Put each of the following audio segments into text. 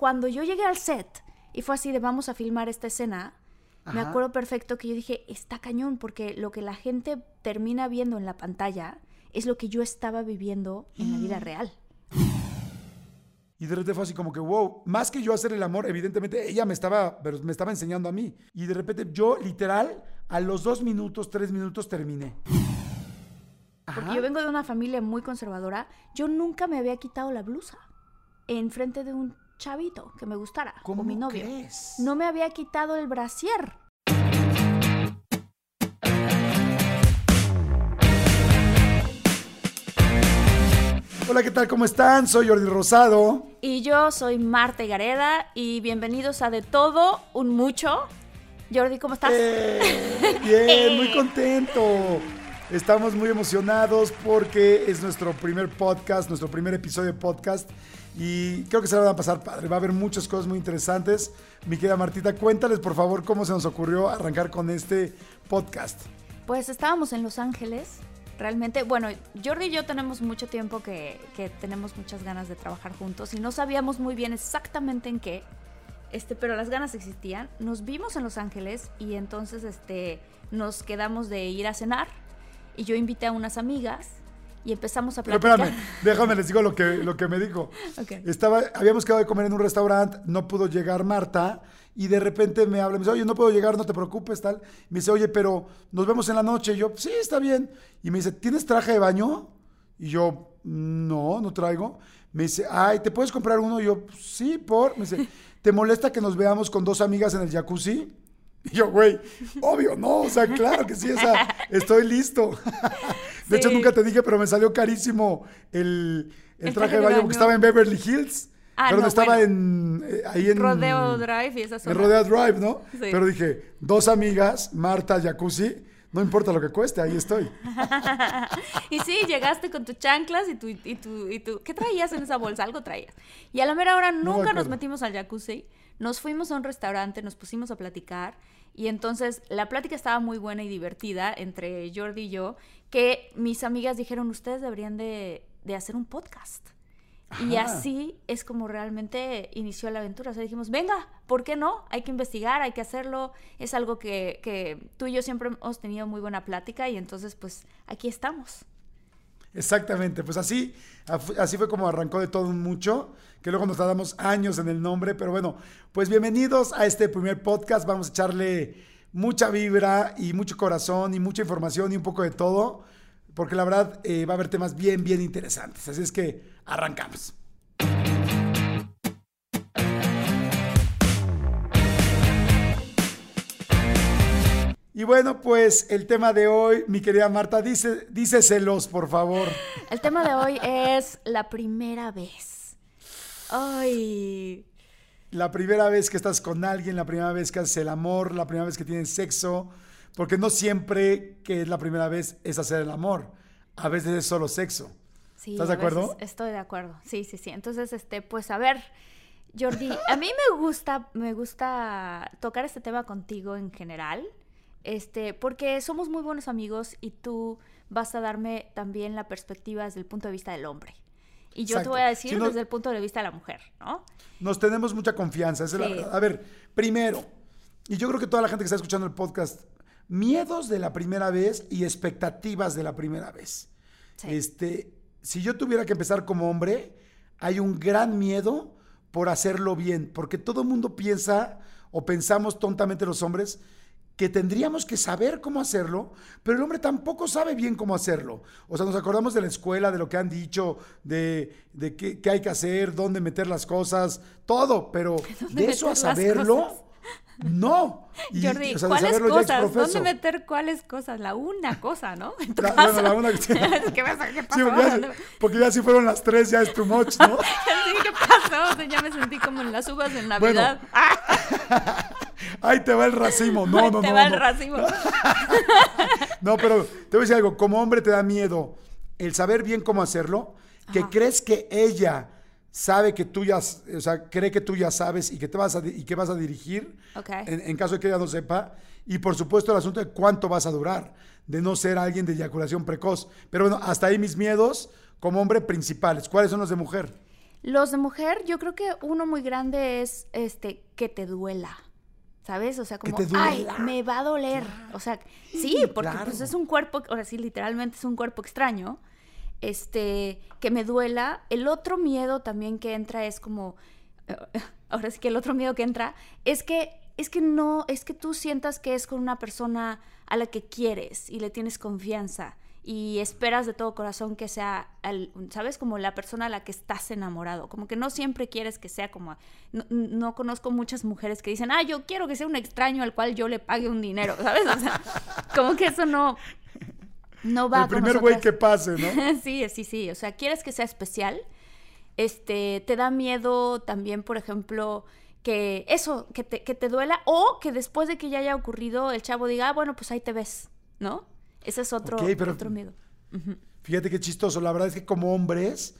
Cuando yo llegué al set y fue así de vamos a filmar esta escena, me acuerdo perfecto que yo dije, está cañón, porque lo que la gente termina viendo en la pantalla es lo que yo estaba viviendo en la vida real. Y de repente fue así como que, wow, más que yo hacer el amor, evidentemente ella me estaba, pero me estaba enseñando a mí. Y de repente yo, literal, a los dos minutos, tres minutos terminé. Porque Ajá. yo vengo de una familia muy conservadora, yo nunca me había quitado la blusa en frente de un chavito que me gustara, ¿Cómo o mi novio. crees? No me había quitado el brasier. Hola, ¿qué tal? ¿Cómo están? Soy Jordi Rosado. Y yo soy Marta Gareda y bienvenidos a De Todo, un mucho. Jordi, ¿cómo estás? Eh, bien, muy contento. Estamos muy emocionados porque es nuestro primer podcast, nuestro primer episodio de podcast. Y creo que se la van a pasar padre. Va a haber muchas cosas muy interesantes. Mi querida Martita, cuéntales por favor cómo se nos ocurrió arrancar con este podcast. Pues estábamos en Los Ángeles. Realmente, bueno, Jordi y yo tenemos mucho tiempo que, que tenemos muchas ganas de trabajar juntos y no sabíamos muy bien exactamente en qué, este, pero las ganas existían. Nos vimos en Los Ángeles y entonces este, nos quedamos de ir a cenar y yo invité a unas amigas y empezamos a Pero platicar. espérame, déjame les digo lo que, lo que me dijo. Estaba, habíamos quedado de comer en un restaurante, no pudo llegar Marta y de repente me habla, me dice, oye, no puedo llegar, no te preocupes, tal. Me dice, oye, pero nos vemos en la noche. Y yo, sí, está bien. Y me dice, ¿tienes traje de baño? Y yo, no, no traigo. Me dice, ay, ¿te puedes comprar uno? Y yo, sí, por. Me dice, ¿te molesta que nos veamos con dos amigas en el jacuzzi? Y yo, güey, obvio, no, o sea, claro que sí, o sea, estoy listo. De hecho, nunca te dije, pero me salió carísimo el, el El traje de baño porque estaba en Beverly Hills. Ah, pero no estaba bueno. en, eh, ahí en... Rodeo Drive y esas En. Rodeo Drive, ¿no? Sí. Pero dije, dos amigas, Marta, Jacuzzi, no importa lo que cueste, ahí estoy. y sí, llegaste con tus chanclas y tu, y tu, y tu... ¿Qué traías en esa bolsa? Algo traías. Y a la mera hora nunca nos metimos al jacuzzi. Nos fuimos a un restaurante, nos pusimos a platicar. Y entonces la plática estaba muy buena y divertida entre Jordi y yo, que mis amigas dijeron, ustedes deberían de, de hacer un podcast. Y así es como realmente inició la aventura. O sea, dijimos, venga, ¿por qué no? Hay que investigar, hay que hacerlo. Es algo que, que tú y yo siempre hemos tenido muy buena plática y entonces pues aquí estamos. Exactamente, pues así, así fue como arrancó de todo mucho, que luego nos tardamos años en el nombre, pero bueno, pues bienvenidos a este primer podcast, vamos a echarle mucha vibra y mucho corazón y mucha información y un poco de todo, porque la verdad eh, va a haber temas bien, bien interesantes, así es que arrancamos. Y bueno, pues el tema de hoy, mi querida Marta, dice, díceselos, por favor. El tema de hoy es la primera vez. Ay, La primera vez que estás con alguien, la primera vez que haces el amor, la primera vez que tienes sexo, porque no siempre que es la primera vez es hacer el amor, a veces es solo sexo. sí. ¿Estás de acuerdo? Estoy de acuerdo. Sí, sí, sí. Entonces, este, pues a ver, Jordi, a mí me gusta, me gusta tocar este tema contigo en general. Este, porque somos muy buenos amigos y tú vas a darme también la perspectiva desde el punto de vista del hombre. Y yo te voy a decir Si no- desde el punto de vista de la mujer, ¿no? Nos tenemos mucha confianza. es la Sí. verdad. a ver, primero, y yo creo que toda la gente que está escuchando el podcast, miedos de la primera vez y expectativas de la primera vez. Sí. Este, si yo tuviera que empezar como hombre, hay un gran miedo por hacerlo bien, porque todo el mundo piensa o pensamos tontamente los hombres que tendríamos que saber cómo hacerlo, pero el hombre tampoco sabe bien cómo hacerlo. O sea, nos acordamos de la escuela, de lo que han dicho, de, de qué, qué hay que hacer, dónde meter las cosas, todo, pero de ¿Dónde eso a saberlo? No. Y, Jordi, o sea, de ¿cuáles cosas? ¿Dónde meter cuáles cosas? La una cosa, ¿no? La- bueno, la una- ¿Qué pasa? ¿Qué Sí, pasó? porque, ya, ¿Dónde- porque ya si fueron las tres, ya es too much, ¿no? Sí, ¿Qué pasó? O sea, ya me sentí como en las uvas de Bueno. Navidad. ¡Ah! Ahí te va el racimo. No, no, te no. va no. el racimo. No, pero te voy a decir algo. Como hombre te da miedo el saber bien cómo hacerlo, que Ajá. crees que ella sabe que tú ya, o sea, cree que tú ya sabes y que te vas a, y que vas a dirigir, Ok. en, en caso de que ella no sepa. Y por supuesto el asunto de cuánto vas a durar, de no ser alguien de eyaculación precoz. Pero bueno, hasta ahí mis miedos como hombre principales. ¿Cuáles son los de mujer? Los de mujer, yo creo que uno muy grande es este que te duela. ¿Sabes? O sea, como, ay, me va a doler. O sea, sí, porque claro. pues es un cuerpo, ahora sí, literalmente es un cuerpo extraño. Este, que me duela. El otro miedo también que entra es como, ahora sí que el otro miedo que entra es que, es que no, es que tú sientas que es con una persona a la que quieres y le tienes confianza y esperas de todo corazón que sea, ¿sabes? Como la persona a la que estás enamorado. Como que no siempre quieres que sea como... No, no conozco muchas mujeres que dicen, ah, yo quiero que sea un extraño al cual yo le pague un dinero, ¿sabes? O sea, como que eso no... No va el primer güey que pase, ¿no? sí, sí, sí. O sea, quieres que sea especial. Este, te da miedo también, por ejemplo, que eso, que te, que te duela, o que después de que ya haya ocurrido, el chavo diga, ah, bueno, pues ahí te ves, ¿no? Ese es otro, pero- otro miedo. Fíjate qué chistoso. La verdad es que como hombres,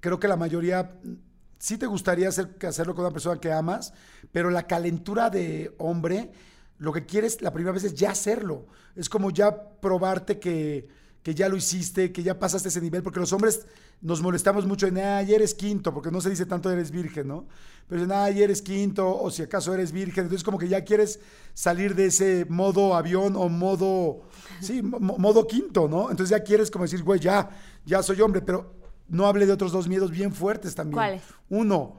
creo que la mayoría mm, sí te gustaría hacer, hacerlo con una persona que amas, pero la calentura de hombre, lo que quieres la primera vez es ya hacerlo. Es como ya probarte que, que ya lo hiciste, que ya pasaste ese nivel, porque los hombres nos molestamos mucho en, ah, ya eres quinto, porque no se dice tanto eres virgen, ¿no? Pero dicen, ah, ya eres quinto, o si acaso eres virgen. Entonces como que ya quieres salir de ese modo avión o modo, sí, mo- modo quinto, ¿no? Entonces ya quieres como decir, güey, ya, ya soy hombre, pero no hable de otros dos miedos bien fuertes también. ¿Cuáles? Uno,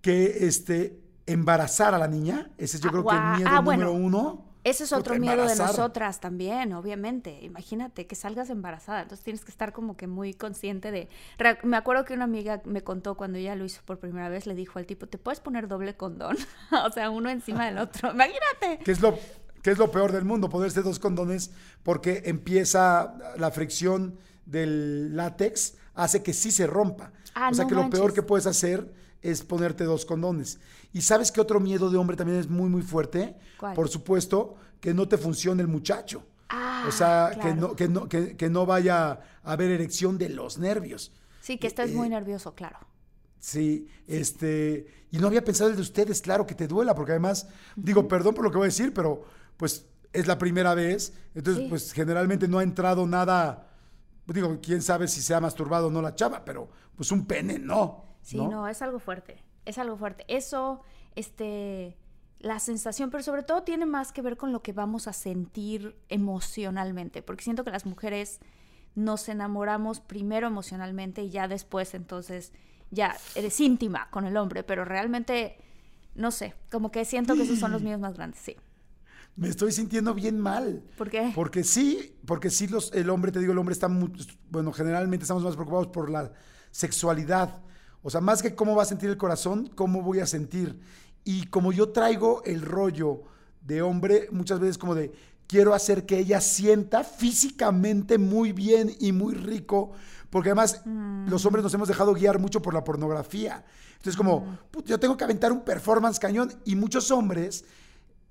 que este, embarazar a la niña, ese es yo Ah, creo que el miedo Ah, número bueno. uno. Ese es otro miedo de nosotras también, obviamente. Imagínate que salgas embarazada. Entonces tienes que estar como que muy consciente de. Me acuerdo que una amiga me contó cuando ella lo hizo por primera vez, le dijo al tipo: ¿Te puedes poner doble condón? o sea, uno encima del otro. Imagínate. que es lo que es lo peor del mundo, ponerse dos condones porque empieza la fricción del látex, hace que sí se rompa. Ah, o sea no que lo peor que puedes hacer es ponerte dos condones. ¿Y sabes qué otro miedo de hombre también es muy, muy fuerte? ¿Cuál? Por supuesto, que no te funcione el muchacho. Ah, o sea, que, no, que, no, que, que no vaya a haber erección de los nervios. Sí, que estés Eh, muy nervioso, claro. Sí, este, y no había pensado el de ustedes, claro que te duela, porque además, digo, perdón por lo que voy a decir, pero pues es la primera vez, entonces Sí. pues generalmente no ha entrado nada, digo, quién sabe si se ha masturbado o no la chava, pero pues un pene, no. Sí, no, es algo fuerte. Es algo fuerte. Eso, este, la sensación, pero sobre todo tiene más que ver con lo que vamos a sentir emocionalmente, porque siento que las mujeres nos enamoramos primero emocionalmente y ya después entonces ya eres íntima con el hombre, pero realmente, no sé, como que siento que esos son los míos más grandes, sí. Me estoy sintiendo bien mal. ¿Por qué? Porque sí, porque sí los, el hombre, te digo, el hombre está muy, bueno, generalmente estamos más preocupados por la sexualidad. O sea, más que cómo va a sentir el corazón, cómo voy a sentir. Y como yo traigo el rollo de hombre, muchas veces como de, quiero hacer que ella sienta físicamente muy bien y muy rico, porque además los hombres nos hemos dejado guiar mucho por la pornografía. Entonces como, "Put, yo tengo que aventar un performance cañón y muchos hombres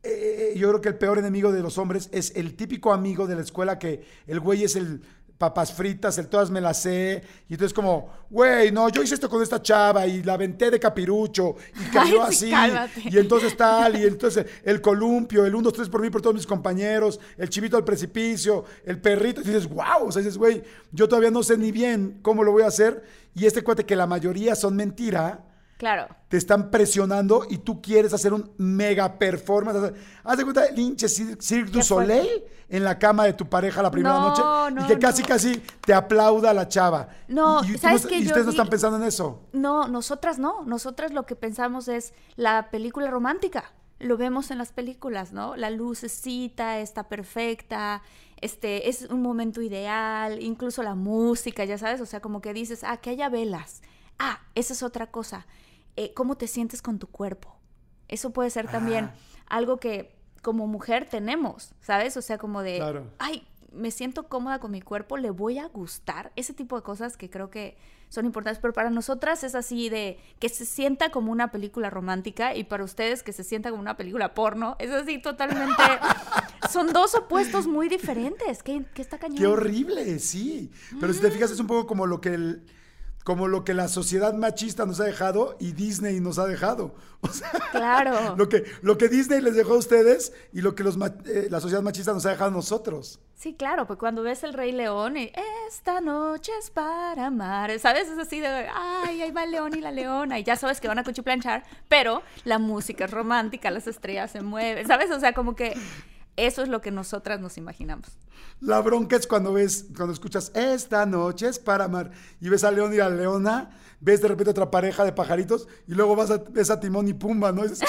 eh, yo creo que el peor enemigo de los hombres es el típico amigo de la escuela que el güey es el papas fritas, el todas me las sé, y entonces como, güey, no, yo hice esto con esta chava y la aventé de capirucho y cayó Ay, sí, así, cálmate. y entonces tal, y entonces el columpio, el 1, 2, 3 por mí, por todos mis compañeros, el chivito al precipicio, el perrito, y dices, wow, o sea, dices, güey, yo todavía no sé ni bien cómo lo voy a hacer, y este cuate que la mayoría son mentira, Claro. te están presionando y tú quieres hacer un mega performance. Haz de cuenta Cir- Cirque du. Soleil en la cama de tu pareja la primera No, noche no, y que casi, no. casi te aplauda la chava. No, y, y tú ¿sabes no- qué, y ustedes no están pensando en eso. No, nosotras no. Nosotras lo que pensamos es la película romántica. Lo vemos en las películas, ¿no? La lucecita está perfecta, este es un momento ideal, incluso la música, ya sabes, o sea, como que dices, ah, que haya velas. Ah, esa es otra cosa. Eh, ¿Cómo te sientes con tu cuerpo? Eso puede ser también Ah. algo que como mujer tenemos, ¿sabes? O sea, como de, Claro. ay, me siento cómoda con mi cuerpo, le voy a gustar. Ese tipo de cosas que creo que son importantes. Pero para nosotras es así de que se sienta como una película romántica y para ustedes que se sienta como una película porno. Es así totalmente... son dos opuestos muy diferentes. ¿Qué, qué está cañón? Qué horrible, sí. Pero si te fijas, es un poco como lo que el- como lo que la sociedad machista nos ha dejado y Disney nos ha dejado. O sea, Claro. lo que, lo que Disney les dejó a ustedes y lo que los, eh, la sociedad machista nos ha dejado a nosotros. Sí, claro, pues cuando ves el Rey León y esta noche es para amar, ¿sabes? Es así de, ay, ahí va el león y la leona, y ya sabes que van a cuchiplanchar, pero la música es romántica, las estrellas se mueven, ¿sabes? O sea, como que eso es lo que nosotras nos imaginamos. La bronca es cuando ves, cuando escuchas esta noche es para amar y ves a León y a Leona, ves de repente otra pareja de pajaritos y luego vas a, ves a Timón y Pumba, ¿no? Y dices,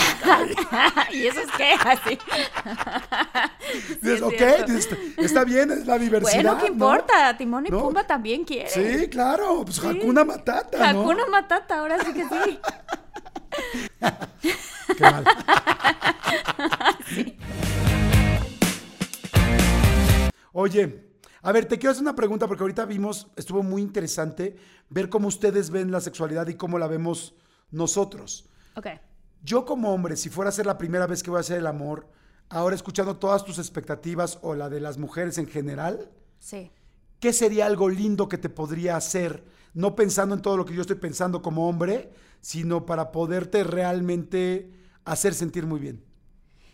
¿Y eso es qué? Así. Sí, dices, es ok, dices, está bien, es la diversidad. Bueno, ¿qué ¿no? importa? Timón y ¿No? Pumba también quieren. Sí, claro, pues Sí. Hakuna Matata, ¿no? Hakuna Matata, ahora sí que sí. Qué mal. Oye, a ver, te quiero hacer una pregunta porque ahorita vimos, estuvo muy interesante ver cómo ustedes ven la sexualidad y cómo la vemos nosotros. Ok. Yo como hombre, si fuera a ser la primera vez que voy a hacer el amor, ahora escuchando todas tus expectativas o la de las mujeres en general, Sí. ¿qué sería algo lindo que te podría hacer? No pensando en todo lo que yo estoy pensando como hombre, sino para poderte realmente hacer sentir muy bien.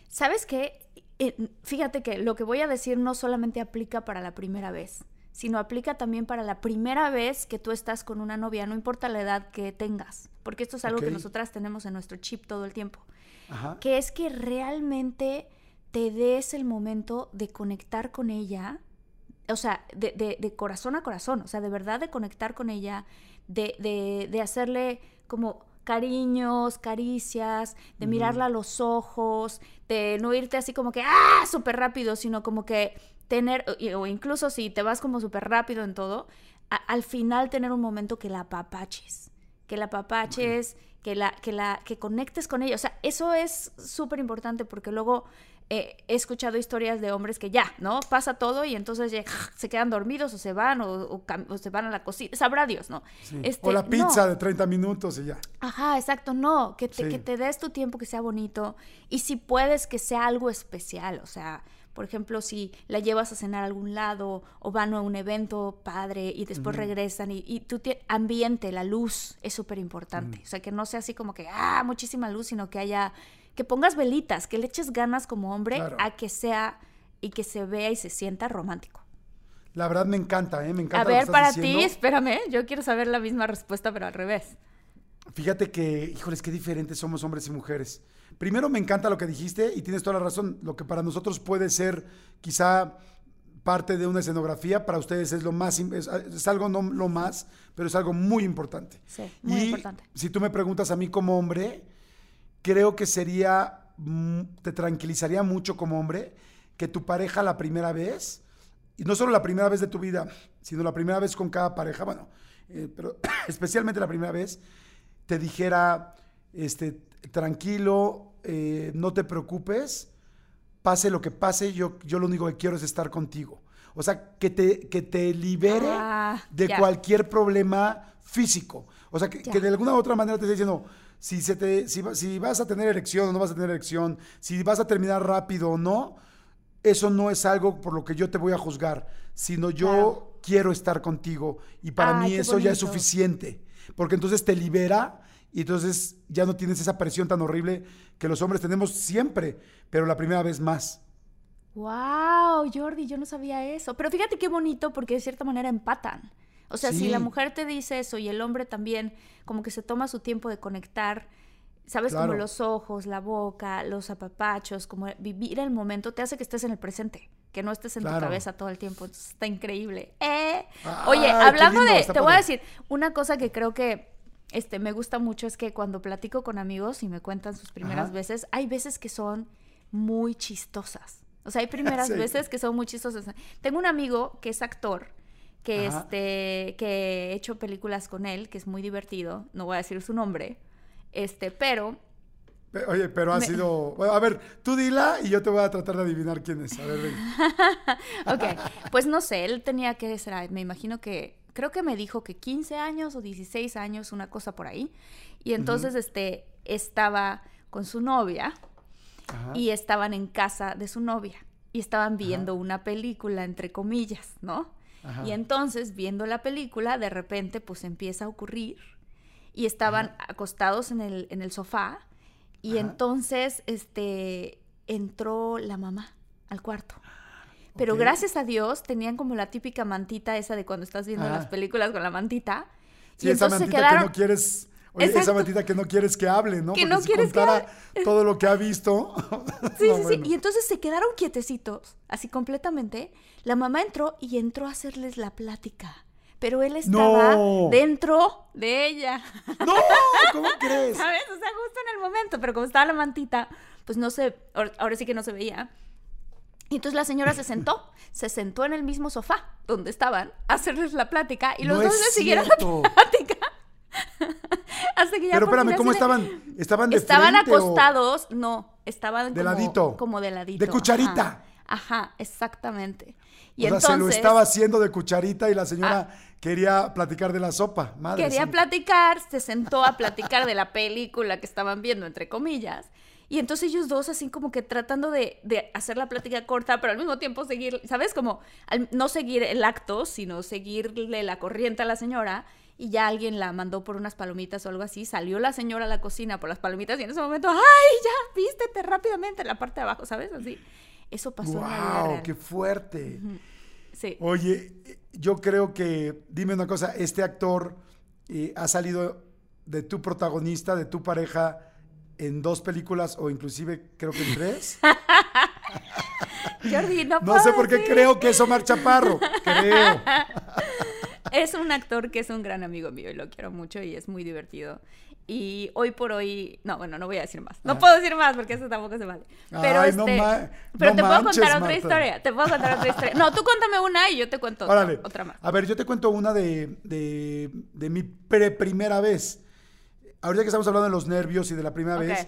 ¿Sabes qué? Eh, fíjate que lo que voy a decir no solamente aplica para la primera vez, sino aplica también para la primera vez que tú estás con una novia, no importa la edad que tengas, porque esto es algo que nosotras tenemos en nuestro chip todo el tiempo, Ajá. que es que realmente te des el momento de conectar con ella, o sea, de, de- de corazón a corazón, o sea, de verdad de conectar con ella, de, de- de hacerle como cariños, caricias, de mirarla a los ojos, de no irte así como que, ah, súper rápido, sino como que tener, o incluso si te vas como súper rápido en todo, a- al final tener un momento que la apapaches, que la apapaches, que, la, que, la, que conectes con ella. O sea, eso es súper importante porque luego eh, he escuchado historias de hombres que ya, ¿no? Pasa todo y entonces ya, se quedan dormidos o se van o, o cam- o se van a la cocina. Sabrá Dios, ¿no? Sí. Este, o la no. pizza de 30 minutos y ya. Ajá, exacto, no, que te, Sí. que te des tu tiempo, que sea bonito y si puedes que sea algo especial, o sea, por ejemplo, si la llevas a cenar a algún lado o van a un evento padre y después regresan y, y tienes ambiente, la luz es súper importante, o sea, que no sea así como que, ah, muchísima luz, sino que haya, que pongas velitas, que le eches ganas como hombre Claro. a que sea y que se vea y se sienta romántico. La verdad me encanta, ¿eh? Me encanta. A lo que ver, estás para ti, espérame, yo quiero saber la misma respuesta, pero al revés. Fíjate que, híjoles, qué diferentes somos hombres y mujeres. Primero me encanta lo que dijiste y tienes toda la razón. Lo que para nosotros puede ser quizá parte de una escenografía, para ustedes es lo más, es, es algo no lo más, pero es algo muy importante. Sí, muy y importante. si tú me preguntas a mí como hombre, creo que sería, mm, te tranquilizaría mucho como hombre que tu pareja la primera vez, y no solo la primera vez de tu vida, sino la primera vez con cada pareja, bueno, eh, pero especialmente la primera vez, te dijera, este, tranquilo, eh, no te preocupes, pase lo que pase, yo, yo lo único que quiero es estar contigo. O sea, que te, que te libere Ah, de cualquier problema físico. O sea, que de alguna u otra manera te esté diciendo, si, se te, si, si vas a tener erección o no vas a tener erección, si vas a terminar rápido o no, eso no es algo por lo que yo te voy a juzgar, sino yo Claro. quiero estar contigo. Y para Ay, mí eso ya es suficiente, porque entonces te libera y entonces ya no tienes esa presión tan horrible que los hombres tenemos siempre, pero la primera vez más. Wow, Jordi, yo no sabía eso. Pero fíjate qué bonito porque de cierta manera empatan. O sea, si la mujer te dice eso y el hombre también, como que se toma su tiempo de conectar, sabes, Claro. como los ojos, la boca, los apapachos, como vivir el momento, te hace que estés en el presente, que no estés en tu cabeza todo el tiempo. Entonces, está increíble. Eh, Oye, hablando lindo, de, te voy a decir, una cosa que creo que este, me gusta mucho es que cuando platico con amigos y me cuentan sus primeras Ajá. veces, hay veces que son muy chistosas. O sea, hay primeras Sí. veces que son muy chistosas. Tengo un amigo que es actor, que, Ajá. este, que he hecho películas con él, que es muy divertido, no voy a decir su nombre, este, pero Pe- Oye, pero ha sido. bueno, a ver, tú dila y yo te voy a tratar de adivinar quién es. A ver, ven. Ok, pues no sé, él tenía que ser, me imagino que, creo que me dijo que 15 años o 16 años, una cosa por ahí. Y entonces, este, estaba con su novia Ajá. y estaban en casa de su novia y estaban viendo una película, entre comillas, ¿no? Ajá. Y entonces, viendo la película, de repente, pues empieza a ocurrir y estaban acostados en el, en el sofá y Ajá. entonces, este, entró la mamá al cuarto. Pero Ok. gracias a Dios tenían como la típica mantita esa de cuando estás viendo las películas con la mantita. Sí, y esa entonces se mantita quedaron... que no quieres. Oye, esa mantita que no quieres que hable, ¿no? Que Porque no si quieres que contara todo lo que ha visto. Sí, no, sí, bueno. sí. Y entonces se quedaron quietecitos, así completamente. La mamá entró y entró a hacerles la plática. Pero él estaba No. dentro de ella. ¡No! ¿Cómo crees? ¿Sabes? O sea, justo en el momento. Pero como estaba la mantita, pues no se. ahora- sí que no se veía. Y entonces la señora se sentó, se sentó en el mismo sofá donde estaban a hacerles la plática y los No dos le siguieron la plática. Hasta que ya Pero espérame, ¿cómo estaban? ¿Estaban de Estaban frente o- acostados, no, estaban De como, ladito. como de ladito. De cucharita. Ajá, ajá, exactamente. Y o sea, entonces se lo estaba haciendo de cucharita y la señora quería platicar de la sopa. Madre quería platicar, se sentó a platicar de la película que estaban viendo, entre comillas. Y entonces ellos dos así como que tratando de, de hacer la plática corta, pero al mismo tiempo seguir, ¿sabes? Como al- no seguir el acto, sino seguirle la corriente a la señora. Y ya alguien la mandó por unas palomitas o algo así. Salió la señora a la cocina por las palomitas y en ese momento, ¡ay, ya! Vístete rápidamente en la parte de abajo, ¿sabes? Así. Eso pasó ¡Wow! ¡Qué fuerte! Sí. Oye, yo creo que, dime una cosa, este actor eh, ha salido de tu protagonista, de tu pareja, en dos películas o inclusive creo que en tres. Jordi, no, No sé por qué decir. creo que es Omar Chaparro. Creo. Es un actor que es un gran amigo mío y lo quiero mucho y es muy divertido. Y hoy por hoy, no, bueno, no voy a decir más. No Ah. puedo decir más porque eso tampoco se vale. Pero Ay, este, pero no te puedo contar otra Marta. historia. Te puedo contar otra historia. No, tú cuéntame una y yo te cuento otra, Órale. otra más. A ver, yo te cuento una de, de, de mi pre primera vez. Ahorita que estamos hablando de los nervios y de la primera vez,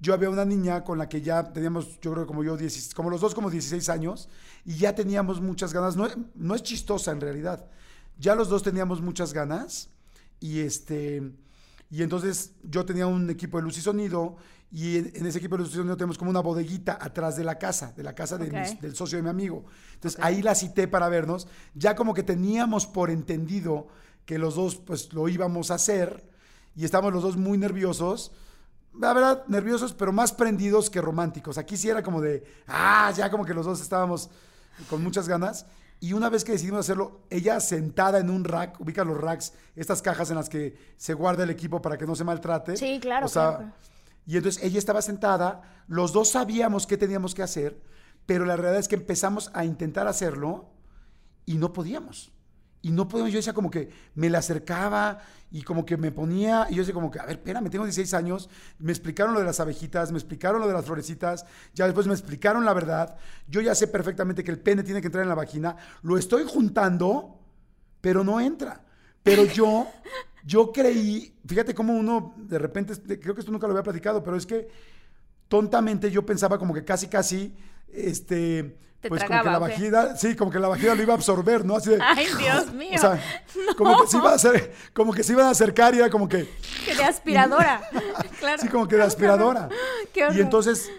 yo había una niña con la que ya teníamos, yo creo como yo, 10 como los dos como 16 años, y ya teníamos muchas ganas. No, no es chistosa en realidad. Ya los dos teníamos muchas ganas y este... Y entonces yo tenía un equipo de luz y sonido y en, en ese equipo de luz y sonido tenemos como una bodeguita atrás de la casa, de la casa de Ok. mis- del socio de mi amigo. Entonces ahí la cité para vernos. Ya como que teníamos por entendido que los dos pues lo íbamos a hacer y estábamos los dos muy nerviosos. La verdad, nerviosos, pero más prendidos que románticos. Aquí sí era como de, ah, ya como que los dos estábamos con muchas ganas. Y una vez que decidimos hacerlo, ella sentada en un rack, ubica los racks, estas cajas en las que se guarda el equipo para que no se maltrate. Sí, claro, O sea, claro, y entonces ella estaba sentada, los dos sabíamos qué teníamos que hacer, pero la realidad es que empezamos a intentar hacerlo y no podíamos. Y no podíamos, yo decía como que me la acercaba y como que me ponía, y yo decía como que, a ver, espérame, tengo 16 años, me explicaron lo de las abejitas, me explicaron lo de las florecitas, ya después me explicaron la verdad, yo ya sé perfectamente que el pene tiene que entrar en la vagina, lo estoy juntando, pero no entra. Pero yo, yo creí, fíjate cómo uno de repente, creo que esto nunca lo había platicado, pero es que tontamente yo pensaba como que casi, casi, este, ¿Te pues como que la vagina, sí, como que la vagina lo iba a absorber, ¿no? Así de, Ay, Dios mío. o sea, como que se iba a hacer, como que se iban a acercar y era como que, Que de aspiradora. claro. sí, como que de aspiradora. Qué horror. Y entonces,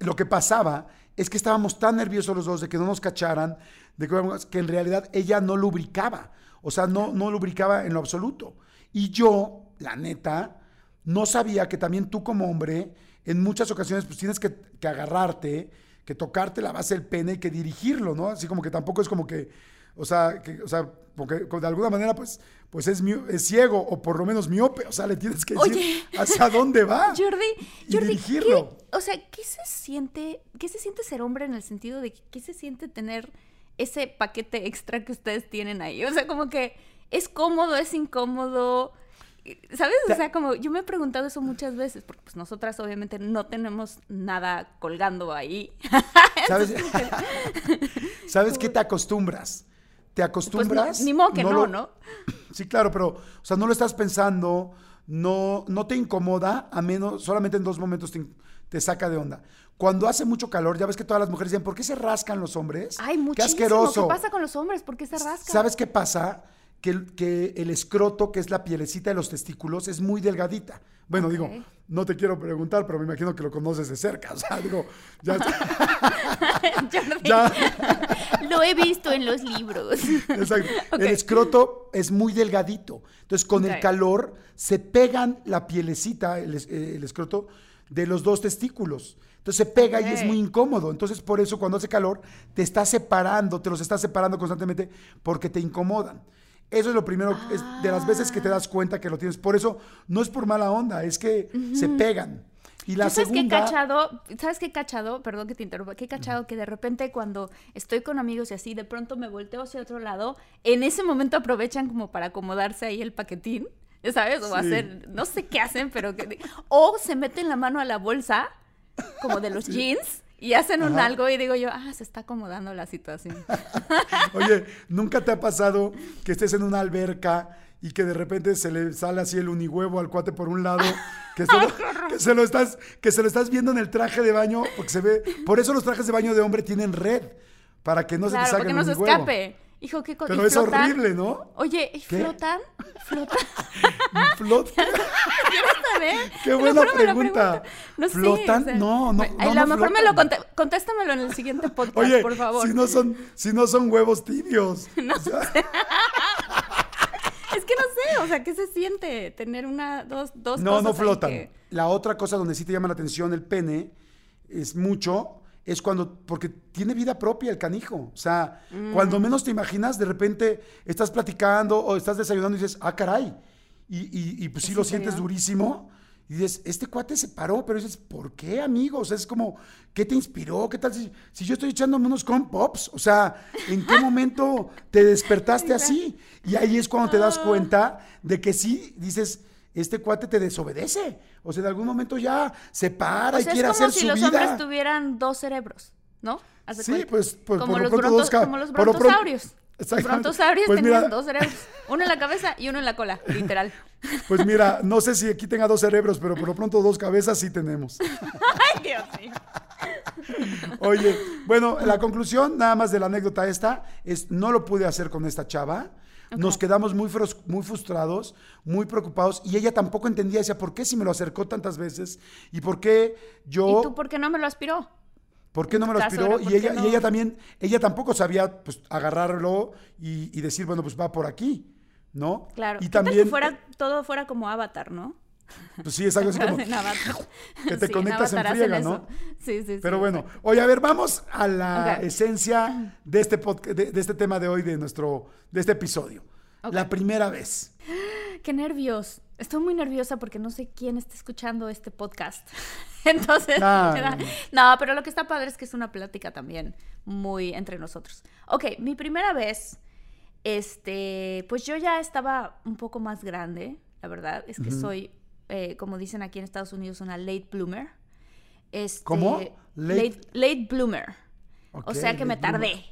lo que pasaba es que estábamos tan nerviosos los dos de que no nos cacharan, de que, que en realidad ella no lubricaba. O sea, no, no lubricaba en lo absoluto. Y yo, la neta, no sabía que también tú como hombre, en muchas ocasiones, pues tienes que, que agarrarte, que tocarte la base del pene y que dirigirlo, ¿no? Así como que tampoco es como que, o sea, que, o sea, porque de alguna manera, pues, pues es, es ciego o por lo menos miope. O sea, le tienes que decir Oye. hacia dónde va. Jordi, y Jordi, dirigirlo. ¿qué- o sea, ¿qué se siente, qué se siente ser hombre en el sentido de que- qué se siente tener ese paquete extra que ustedes tienen ahí? O sea, como que es cómodo, es incómodo. ¿Sabes? O sea, como yo me he preguntado eso muchas veces, porque pues nosotras obviamente no tenemos nada colgando ahí. ¿Sabes? ¿Sabes qué te acostumbras? Te acostumbras. Pues ni modo que no, lo- ¿no? Sí, claro, pero, o sea, no lo estás pensando, no, no te incomoda, a menos, solamente en dos momentos te, te saca de onda. Cuando hace mucho calor, ya ves que todas las mujeres dicen, ¿por qué se rascan los hombres? Ay, ¡Qué muchísimo. asqueroso! ¿Qué pasa con los hombres? ¿Por qué se rascan? ¿Sabes qué pasa? Que, el- que el escroto, que es la pielecita de los testículos, es muy delgadita. Bueno, digo, no te quiero preguntar, pero me imagino que lo conoces de cerca. O sea, digo, ya, ya, Lo he visto en los libros. exacto. El escroto es muy delgadito. Entonces, con el calor, se pegan la pielecita, el, eh, el escroto, de los dos testículos. Entonces se pega y es muy incómodo. Entonces, por eso cuando hace calor, te está separando, te los está separando constantemente porque te incomodan. Eso es lo primero, es de las veces que te das cuenta que lo tienes. Por eso no es por mala onda, es que se pegan. Y la ¿Sabes qué segunda. cachado? ¿Sabes qué cachado? Perdón que te interrumpa. Qué cachado que de repente cuando estoy con amigos y así, de pronto me volteo hacia otro lado, en ese momento aprovechan como para acomodarse ahí el paquetín, sabes, o Sí. hacer, no sé qué hacen, pero que... O se meten la mano a la bolsa, como de los jeans, y hacen un Ajá. algo y digo yo, ah, se está acomodando la situación. Oye, ¿nunca te ha pasado que estés en una alberca y que de repente se le sale así el unihuevo al cuate por un lado, que se, lo, que se lo estás, que se lo estás viendo en el traje de baño, porque se ve, por eso los trajes de baño de hombre tienen red, para que no se te salga el no se escape. Hijo, qué co- Pero ¿y es flotan? horrible, ¿no? Oye, ¿y ¿Qué? flotan? ¿Flotan? Flot- ¿Quieres saber? Qué buena pregunta. No sé, ¿Flotan? o sea, No, no, no, a no lo mejor me lo flotan. conté. Contéstamelo en el siguiente podcast, Oye, por favor. si no son, si no son huevos tibios. O sea, Es que no sé, o sea, ¿qué se siente tener una, dos, dos No, cosas no flotan. que- La otra cosa donde sí te llama la atención el pene es mucho, es cuando, porque tiene vida propia el canijo. O sea, cuando Mm. menos te imaginas, de repente estás platicando o estás desayunando y dices, ah, caray. Y, y- y, pues sí ¿Es lo en sientes serio? durísimo. Y dices, este cuate se paró, pero dices, ¿por qué, amigo? O sea, es como, ¿qué te inspiró? ¿Qué tal si, si yo estoy echándome unos corn pops? O sea, ¿en qué momento te despertaste así? Y ahí es cuando te das Ah. cuenta de que sí, dices, este cuate te desobedece. O sea, de algún momento ya se para O y quiere es como hacer si su los hombres vida. tuvieran dos cerebros, ¿no? Sí, cuenta. pues, pues, como, por los pronto bronto- como los brontosaurios. Los brontosaurios Pues tenían mira- dos cerebros. Uno en la cabeza y uno en la cola, literal. Pues mira, no sé si aquí tenga dos cerebros, pero por lo pronto dos cabezas sí tenemos. Ay, Dios mío. Oye, bueno, la conclusión nada más de la anécdota esta es no lo pude hacer con esta chava. Nos quedamos muy, muy frustrados, muy preocupados y ella tampoco entendía, decía, ¿por qué si me lo acercó tantas veces? ¿Y por qué yo, ¿Y tú por qué no me lo aspiró? por qué no me lo aspiró? Y ella, y ella también, ella tampoco sabía pues agarrarlo y, y decir, bueno, pues va por aquí, ¿no? Claro. Y ¿Qué tal también, que fuera, todo fuera como Avatar, ¿no? Pues sí, es algo así como, En que te Sí, conectas en friega, hacen ¿no? Sí, sí, sí. Pero bueno, oye, a ver, vamos a la esencia de este, de, de este tema de hoy, de, nuestro, de este episodio. La primera vez. Qué nervios. Estoy muy nerviosa porque no sé quién está escuchando este podcast. Entonces, no, no. no, pero lo que está padre es que es una plática también muy entre nosotros. Ok, mi primera vez, este, pues yo ya estaba un poco más grande, la verdad. Es que soy, eh, como dicen aquí en Estados Unidos, una late bloomer. Este, ¿Cómo? Late, Late- late bloomer. o sea que me bloomer. tardé.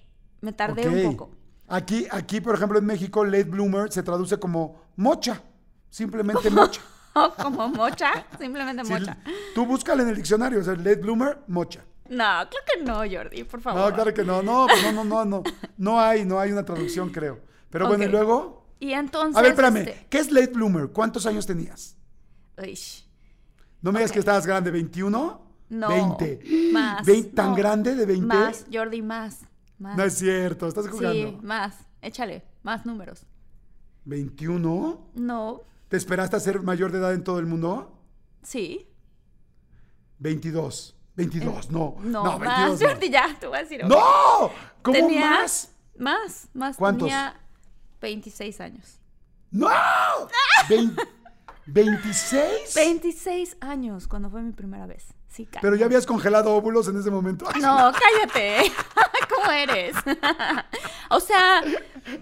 Me tardé un poco. Aquí, aquí, por ejemplo, en México, late bloomer se traduce como mocha. Simplemente mocha. Como mocha, simplemente Sí, mocha. tú búscale en el diccionario, o sea, late bloomer, mocha. No, claro que no, Jordi, por favor. No, claro que no, no, pues no, no, no, no. No hay, no hay una traducción, creo. Pero bueno, y luego. Y entonces. A ver, espérame, este, ¿qué es late bloomer? ¿Cuántos años tenías? Uy, No me digas que estabas grande, ¿21? no. 20. Más. ¿Tan no, grande de 20? Más, Jordi, más. más. No es cierto, estás jugando. Sí, más. Échale, más números. ¿21? No, ¿Te esperaste a ser mayor de edad en todo el mundo? sí. 22. 22, no. Eh, No, no más, 22 no. Jordi, ya, te voy a decir. ok. ¡No! ¿Cómo Tenía- más? Más, más. ¿Cuántos? Tenía 26 años. ¡No! Vein- ¿26? 26 años cuando fue mi primera vez. Sí, Pero cállate. ya habías congelado óvulos en ese momento. No, cállate. ¿Cómo eres? o sea,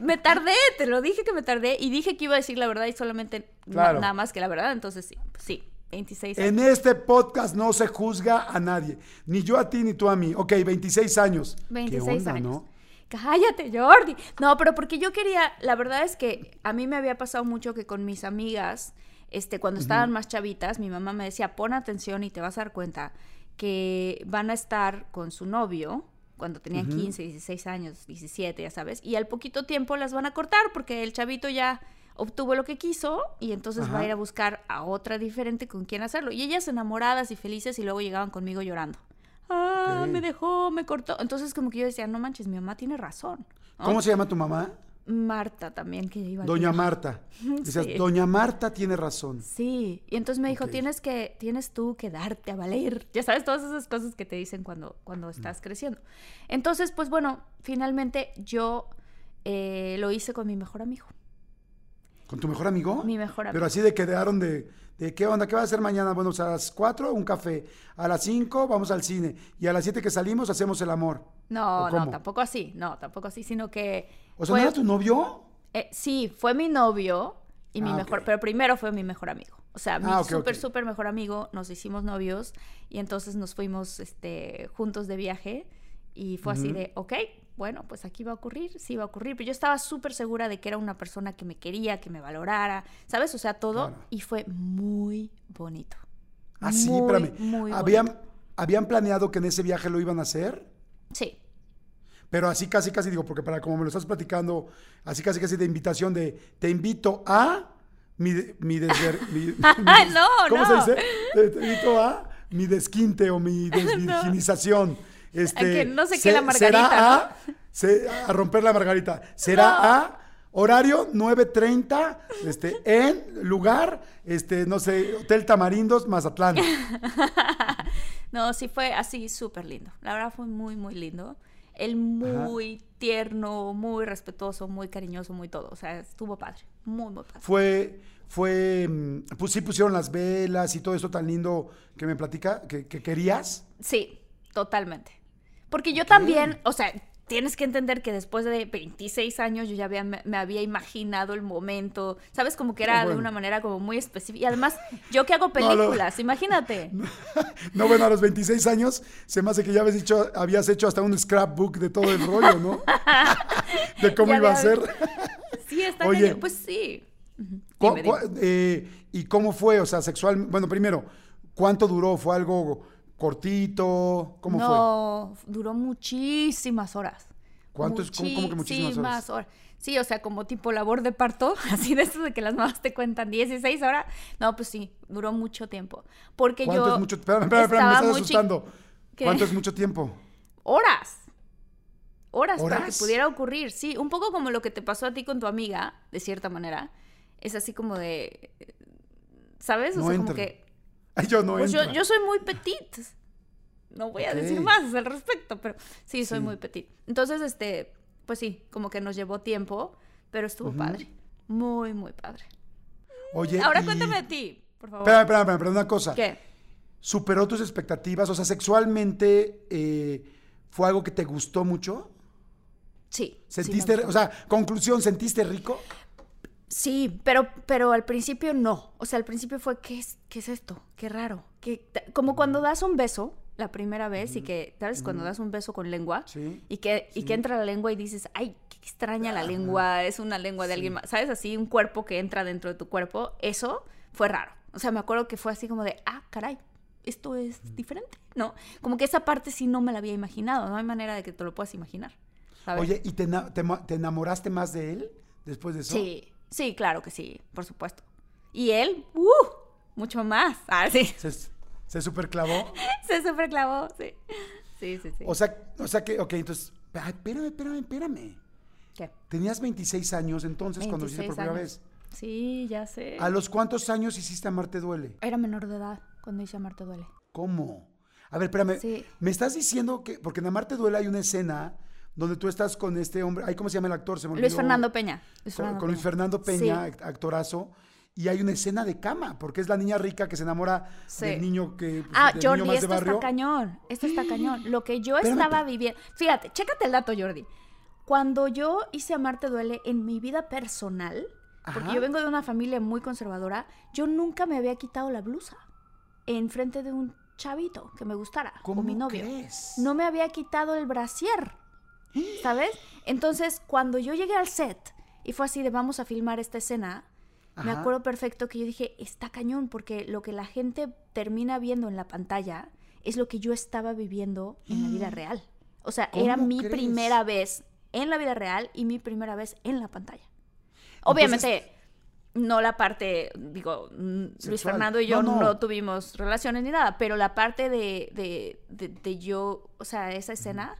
me tardé, te lo dije que me tardé y dije que iba a decir la verdad y solamente na- nada más que la verdad, entonces sí, sí, 26 años. En este podcast no se juzga a nadie. Ni yo a ti, ni tú a mí. Ok, 26 años. 26 ¿Qué onda, años. no? Cállate, Jordi. No, pero porque yo quería, la verdad es que a mí me había pasado mucho que con mis amigas, este, cuando estaban más chavitas, mi mamá me decía, pon atención y te vas a dar cuenta que van a estar con su novio cuando tenían 15, 16 años, 17, ya sabes, y al poquito tiempo las van a cortar porque el chavito ya obtuvo lo que quiso y entonces va a ir a buscar a otra diferente con quien hacerlo. Y ellas enamoradas y felices y luego llegaban conmigo llorando. Ah, me dejó, me cortó. Entonces como que yo decía, no manches, mi mamá tiene razón. ¿Cómo se llama tu mamá? Marta también, que iba Doña Marta. Decías, Doña Marta tiene razón. Sí, y entonces me dijo, tienes que, tienes tú que darte a valer. Ya sabes, todas esas cosas que te dicen cuando, cuando estás creciendo. Entonces, pues bueno, finalmente yo eh, lo hice con mi mejor amigo. ¿Con tu mejor amigo? Mi mejor amigo. Pero así de quedaron de, de qué onda, qué va a hacer mañana. Bueno, a las 4 un café, a las 5 vamos al cine y a las 7 que salimos hacemos el amor. No, no, tampoco así, no, tampoco así, sino que... O sea, ¿no era tu novio? Eh, sí, fue mi novio y mi ah, mejor, pero primero fue mi mejor amigo. O sea, mi ah, súper, súper mejor amigo, nos hicimos novios y entonces nos fuimos este, juntos de viaje y fue así de, ok, bueno, pues aquí va a ocurrir, sí va a ocurrir, pero yo estaba súper segura de que era una persona que me quería, que me valorara, ¿sabes? O sea, todo, y fue muy bonito. Ah, sí, espérame. ¿Habían, ¿Habían planeado que en ese viaje lo iban a hacer? Sí. Pero así casi, casi digo, porque para como me lo estás platicando, así casi, casi de invitación de, te invito a mi, mi, desver, no, ¿Cómo se dice? Te, invito a mi desquinte o mi desvirginización. Este, no sé qué la margarita. Será a, a, romper la margarita. Será a horario 9.30, este, en lugar, este, no sé, Hotel Tamarindos, Mazatlán. no, sí fue así súper lindo. La verdad fue muy, muy lindo. Él muy tierno, muy respetuoso, muy cariñoso, muy todo. O sea, estuvo padre. Muy, muy padre. Fue, fue, mm, pues sí pusieron las velas y todo eso tan lindo que me platica, que, que querías. Sí, totalmente. Porque yo también, o sea, tienes que entender que después de 26 años yo ya había, me, había imaginado el momento, ¿sabes? Como que era de una manera como muy específica. Y además, yo que hago películas, imagínate. No, bueno, a los 26 años se me hace que ya habías hecho, habías hecho hasta un scrapbook de todo el rollo, ¿no? de cómo iba a ser. sí, está Oye, Pues sí. Eh, ¿Y cómo fue? O sea, sexual. Bueno, primero, ¿cuánto duró? ¿Fue algo cortito? ¿Cómo fue? No, duró muchísimas horas. ¿Cuánto es? ¿Cómo, que muchísimas horas? Sí, o sea, como tipo labor de parto, así de eso de que las mamás te cuentan 16 horas. No, pues sí, duró mucho tiempo. Porque ¿Cuánto yo. Es mucho... Espera, espera, espera, me estás asustando. ¿Cuánto es mucho tiempo? Horas. Horas, para que pudiera ocurrir. Sí, un poco como lo que te pasó a ti con tu amiga, de cierta manera. Es así como de. ¿Sabes? O sea, como que yo no pues yo, soy muy petit. No voy a decir más al respecto, pero sí, soy muy petit. Entonces, este, pues sí, como que nos llevó tiempo, pero estuvo padre. Muy, muy padre. Oye. Ahora cuéntame de ti, por favor. Espera, espera, espera, una cosa. ¿Qué? ¿Superó tus expectativas? O sea, sexualmente eh, fue algo que te gustó mucho. Sí. ¿Sentiste, o sea, conclusión, ¿sentiste rico? Sí, pero, pero al principio no. O sea, al principio fue, ¿qué es, qué es esto? Qué raro. como cuando das un beso la primera vez y que, ¿sabes? Cuando das un beso con lengua y, que, y que entra la lengua y dices, ay, qué extraña la lengua, es una lengua de alguien más. ¿Sabes? Así, un cuerpo que entra dentro de tu cuerpo. Eso fue raro. O sea, me acuerdo que fue así como de, ah, caray, esto es diferente, ¿no? Como que esa parte sí no me la había imaginado. No hay manera de que te lo puedas imaginar. Oye, ¿y te, te enamoraste más de él después de eso? Sí. Sí, claro que sí, por supuesto. Y él, ¡uh! Mucho más. Ah, sí. ¿Se, se superclavó? se superclavó, sí. Sí, sí, sí. O sea, o sea que, ok, entonces, espérame, espérame, espérame. ¿Qué? Tenías 26 años entonces cuando hiciste por primera vez. Sí, ya sé. ¿A los cuántos años hiciste Amarte Duele? Era menor de edad cuando hice Amarte Duele. ¿Cómo? A ver, espérame. Sí. Me estás diciendo que, porque en Amarte Duele hay una escena donde tú estás con este hombre, ay, ¿cómo se llama el actor? Se Luis Fernando Peña. con, Luis Fernando Peña, actorazo. Y hay una escena de cama, porque es la niña rica que se enamora del niño que. Pues, ah, Jordi, esto está cañón. Esto está cañón. Lo que yo estaba viviendo. Fíjate, chécate el dato, Jordi. Cuando yo hice Amarte Duele en mi vida personal, porque yo vengo de una familia muy conservadora, yo nunca me había quitado la blusa en frente de un chavito que me gustara, como mi novio. No me había quitado el brasier. ¿Sabes? Entonces, cuando yo llegué al set y fue así de vamos a filmar esta escena, Me acuerdo perfecto que yo dije, está cañón, porque lo que la gente termina viendo en la pantalla es lo que yo estaba viviendo en la vida real. O sea, era ¿Cómo mi crees? primera vez en la vida real y mi primera vez en la pantalla. Obviamente, no la parte, digo, mm, Luis. Fernando y yo No, no, no. tuvimos relaciones ni nada, pero la parte de, de, de- de yo, o sea, esa escena,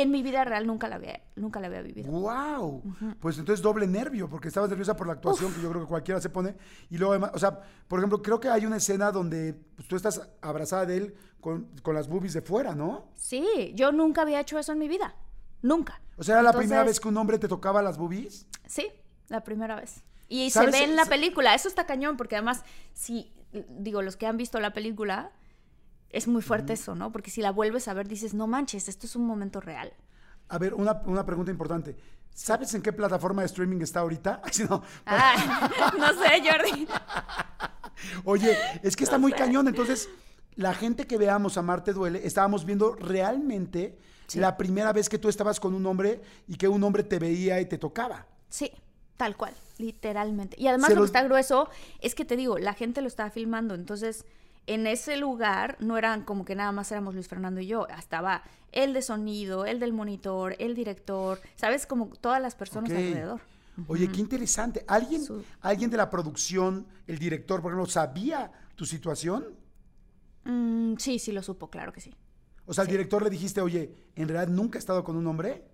en mi vida real nunca la había, nunca la había vivido. ¡Wow! Pues entonces doble nervio, porque estabas nerviosa por la actuación, que yo creo que cualquiera se pone. Y luego, además, o sea, por ejemplo, creo que hay una escena donde pues, tú estás abrazada de él con, con las boobies de fuera, ¿no? Sí, yo nunca había hecho eso en mi vida. Nunca. O sea, era la primera vez que un hombre te tocaba las boobies. Sí, la primera vez. Y se ve en la película. Eso está cañón, porque además, si, digo, los que han visto la película, es muy fuerte eso, ¿no? Porque si la vuelves a ver, dices, no manches, esto es un momento real. A ver, una, una pregunta importante. ¿Sabes en qué plataforma de streaming está ahorita? Ay, no. Ay, no sé, Jordi. Oye, es que está muy cañón. Entonces, la gente que veamos a Marte Duele, estábamos viendo realmente la primera vez que tú estabas con un hombre y que un hombre te veía y te tocaba. Sí, tal cual, literalmente. Y además Se lo los- que está grueso es que te digo, la gente lo estaba filmando, entonces en ese lugar no eran como que nada más éramos Luis Fernando y yo, estaba el de sonido, el del monitor, el director, ¿sabes? Como todas las personas alrededor. Oye, qué interesante. ¿Alguien, Su- ¿Alguien de la producción, el director, por ejemplo, sabía tu situación? Mm, sí, sí lo supo, claro que sí. O sea, al director le dijiste, oye, ¿en realidad nunca he estado con un hombre?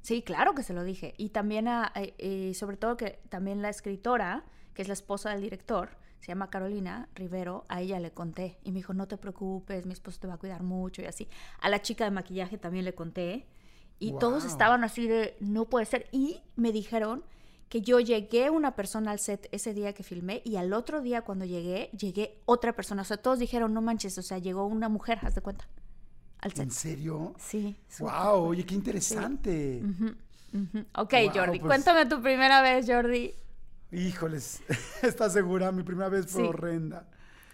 Sí, claro que se lo dije. Y también, a, eh, eh, sobre todo que también la escritora, que es la esposa del director, se llama Carolina Rivero, a ella le conté. Y me dijo, no te preocupes, mi esposo te va a cuidar mucho y así. A la chica de maquillaje también le conté. Y todos Guau. estaban así de, no puede ser. Y me dijeron que yo llegué una persona al set ese día que filmé y al otro día cuando llegué, llegué otra persona. O sea, todos dijeron, no manches, o sea, llegó una mujer, haz de cuenta, al set. ¿En serio? Sí. ¡Wow! Oye, qué interesante. Ujú. Ok, Wow, Jordi, pues- cuéntame tu primera vez, Jordi. Híjoles, ¿estás segura? Mi primera vez fue Sí. horrenda.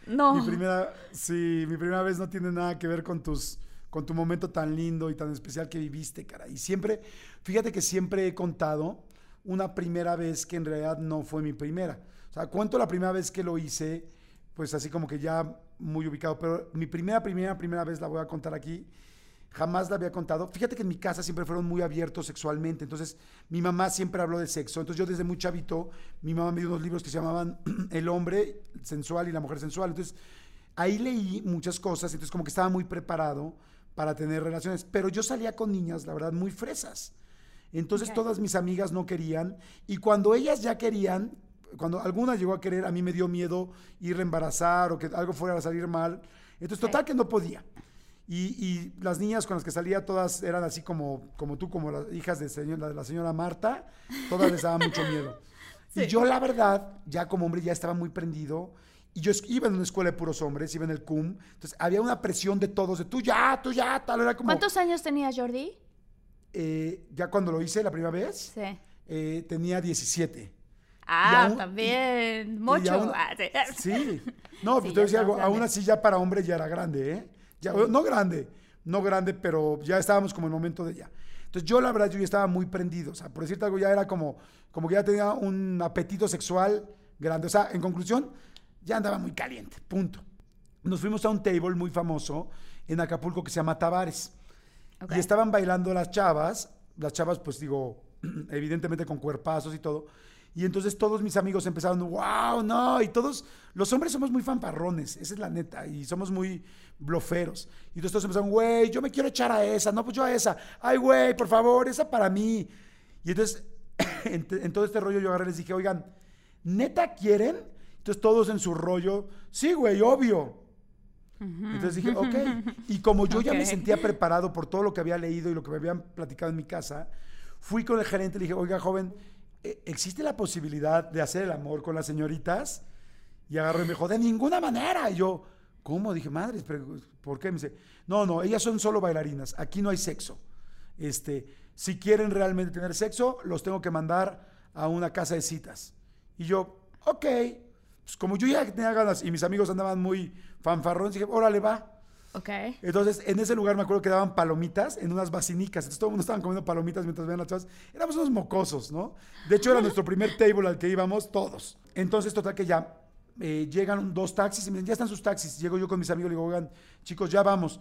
No. Mi primera, sí, mi primera vez no tiene nada que ver con tus, con tu momento tan lindo y tan especial que viviste, cara. Y siempre, fíjate que siempre he contado una primera vez que en realidad no fue mi primera. O sea, cuento la primera vez que lo hice, pues así como que ya muy ubicado, pero mi primera, primera, primera vez la voy a contar aquí. Jamás la había contado. Fíjate que en mi casa siempre fueron muy abiertos sexualmente. Entonces, mi mamá siempre habló de sexo. Entonces, yo desde muy chavito, mi mamá me dio unos libros que se llamaban El hombre sensual y la mujer sensual. Entonces, ahí leí muchas cosas. Entonces, como que estaba muy preparado para tener relaciones. Pero yo salía con niñas, la verdad, muy fresas. Entonces, todas mis amigas no querían. Y cuando ellas ya querían, cuando alguna llegó a querer, a mí me dio miedo ir a embarazar o que algo fuera a salir mal. Entonces, total que no podía. Y, y las niñas con las que salía, todas eran así como, como tú, como las hijas de, señor- de la señora Marta, todas les daba mucho miedo. Y yo, la verdad, ya como hombre, ya estaba muy prendido. Y yo iba en una escuela de puros hombres, iba en el CUM. Entonces, había una presión de todos, de tú ya, tú ya, tal. Era como, ¿Cuántos años tenías, Jordi? eh, ya cuando lo hice la primera vez, Sí. eh, tenía 17. Ah, aún- también. Mucho. aún- Ah, sí. No, Sí, pues te ya decía algo, estabas aún así ya para hombre ya era grande, ¿eh? Ya, No grande, no grande, pero ya estábamos como en el momento de ya. Entonces yo la verdad yo ya estaba muy prendido, o sea, por decirte algo ya era como, como que ya tenía un apetito sexual grande, o sea, en conclusión, ya andaba muy caliente, punto. Nos fuimos a un table muy famoso en Acapulco que se llama Tavares. Y estaban bailando las chavas, las chavas pues digo, evidentemente con cuerpazos y todo. Y entonces todos mis amigos empezaron, wow, no, y todos, los hombres somos muy fanfarrones, esa es la neta, y somos muy bloferos. Y entonces todos empezaron, güey, yo me quiero echar a esa, no, pues yo a esa, ay, güey, por favor, esa para mí. Y entonces, en, en todo este rollo yo agarré y les dije, oigan, ¿neta quieren? Entonces todos en su rollo, sí, güey, obvio. Entonces dije, ok. Y como yo ya me sentía preparado por todo lo que había leído y lo que me habían platicado en mi casa, fui con el gerente y le dije, oiga, joven, ¿e- ¿existe la posibilidad de hacer el amor con las señoritas? Y agarró y me dijo, de ninguna manera. Y yo, ¿cómo? Dije, madre, ¿por qué? Me dice, no, no, ellas son solo bailarinas, aquí no hay sexo. Este, si quieren realmente tener sexo, los tengo que mandar a una casa de citas. Y yo, ok. Pues como yo ya tenía ganas y mis amigos andaban muy fanfarrones, dije, órale, va. Ok. Entonces, en ese lugar me acuerdo que daban palomitas en unas basinicas. Entonces, todo mundo estaban comiendo palomitas mientras veían las chavas. Éramos unos mocosos, ¿no? De hecho, era nuestro primer table al que íbamos todos. Entonces, total que ya eh, llegan dos taxis y me dicen, ya están sus taxis. Llego yo con mis amigos y le digo, oigan, chicos, ya vamos.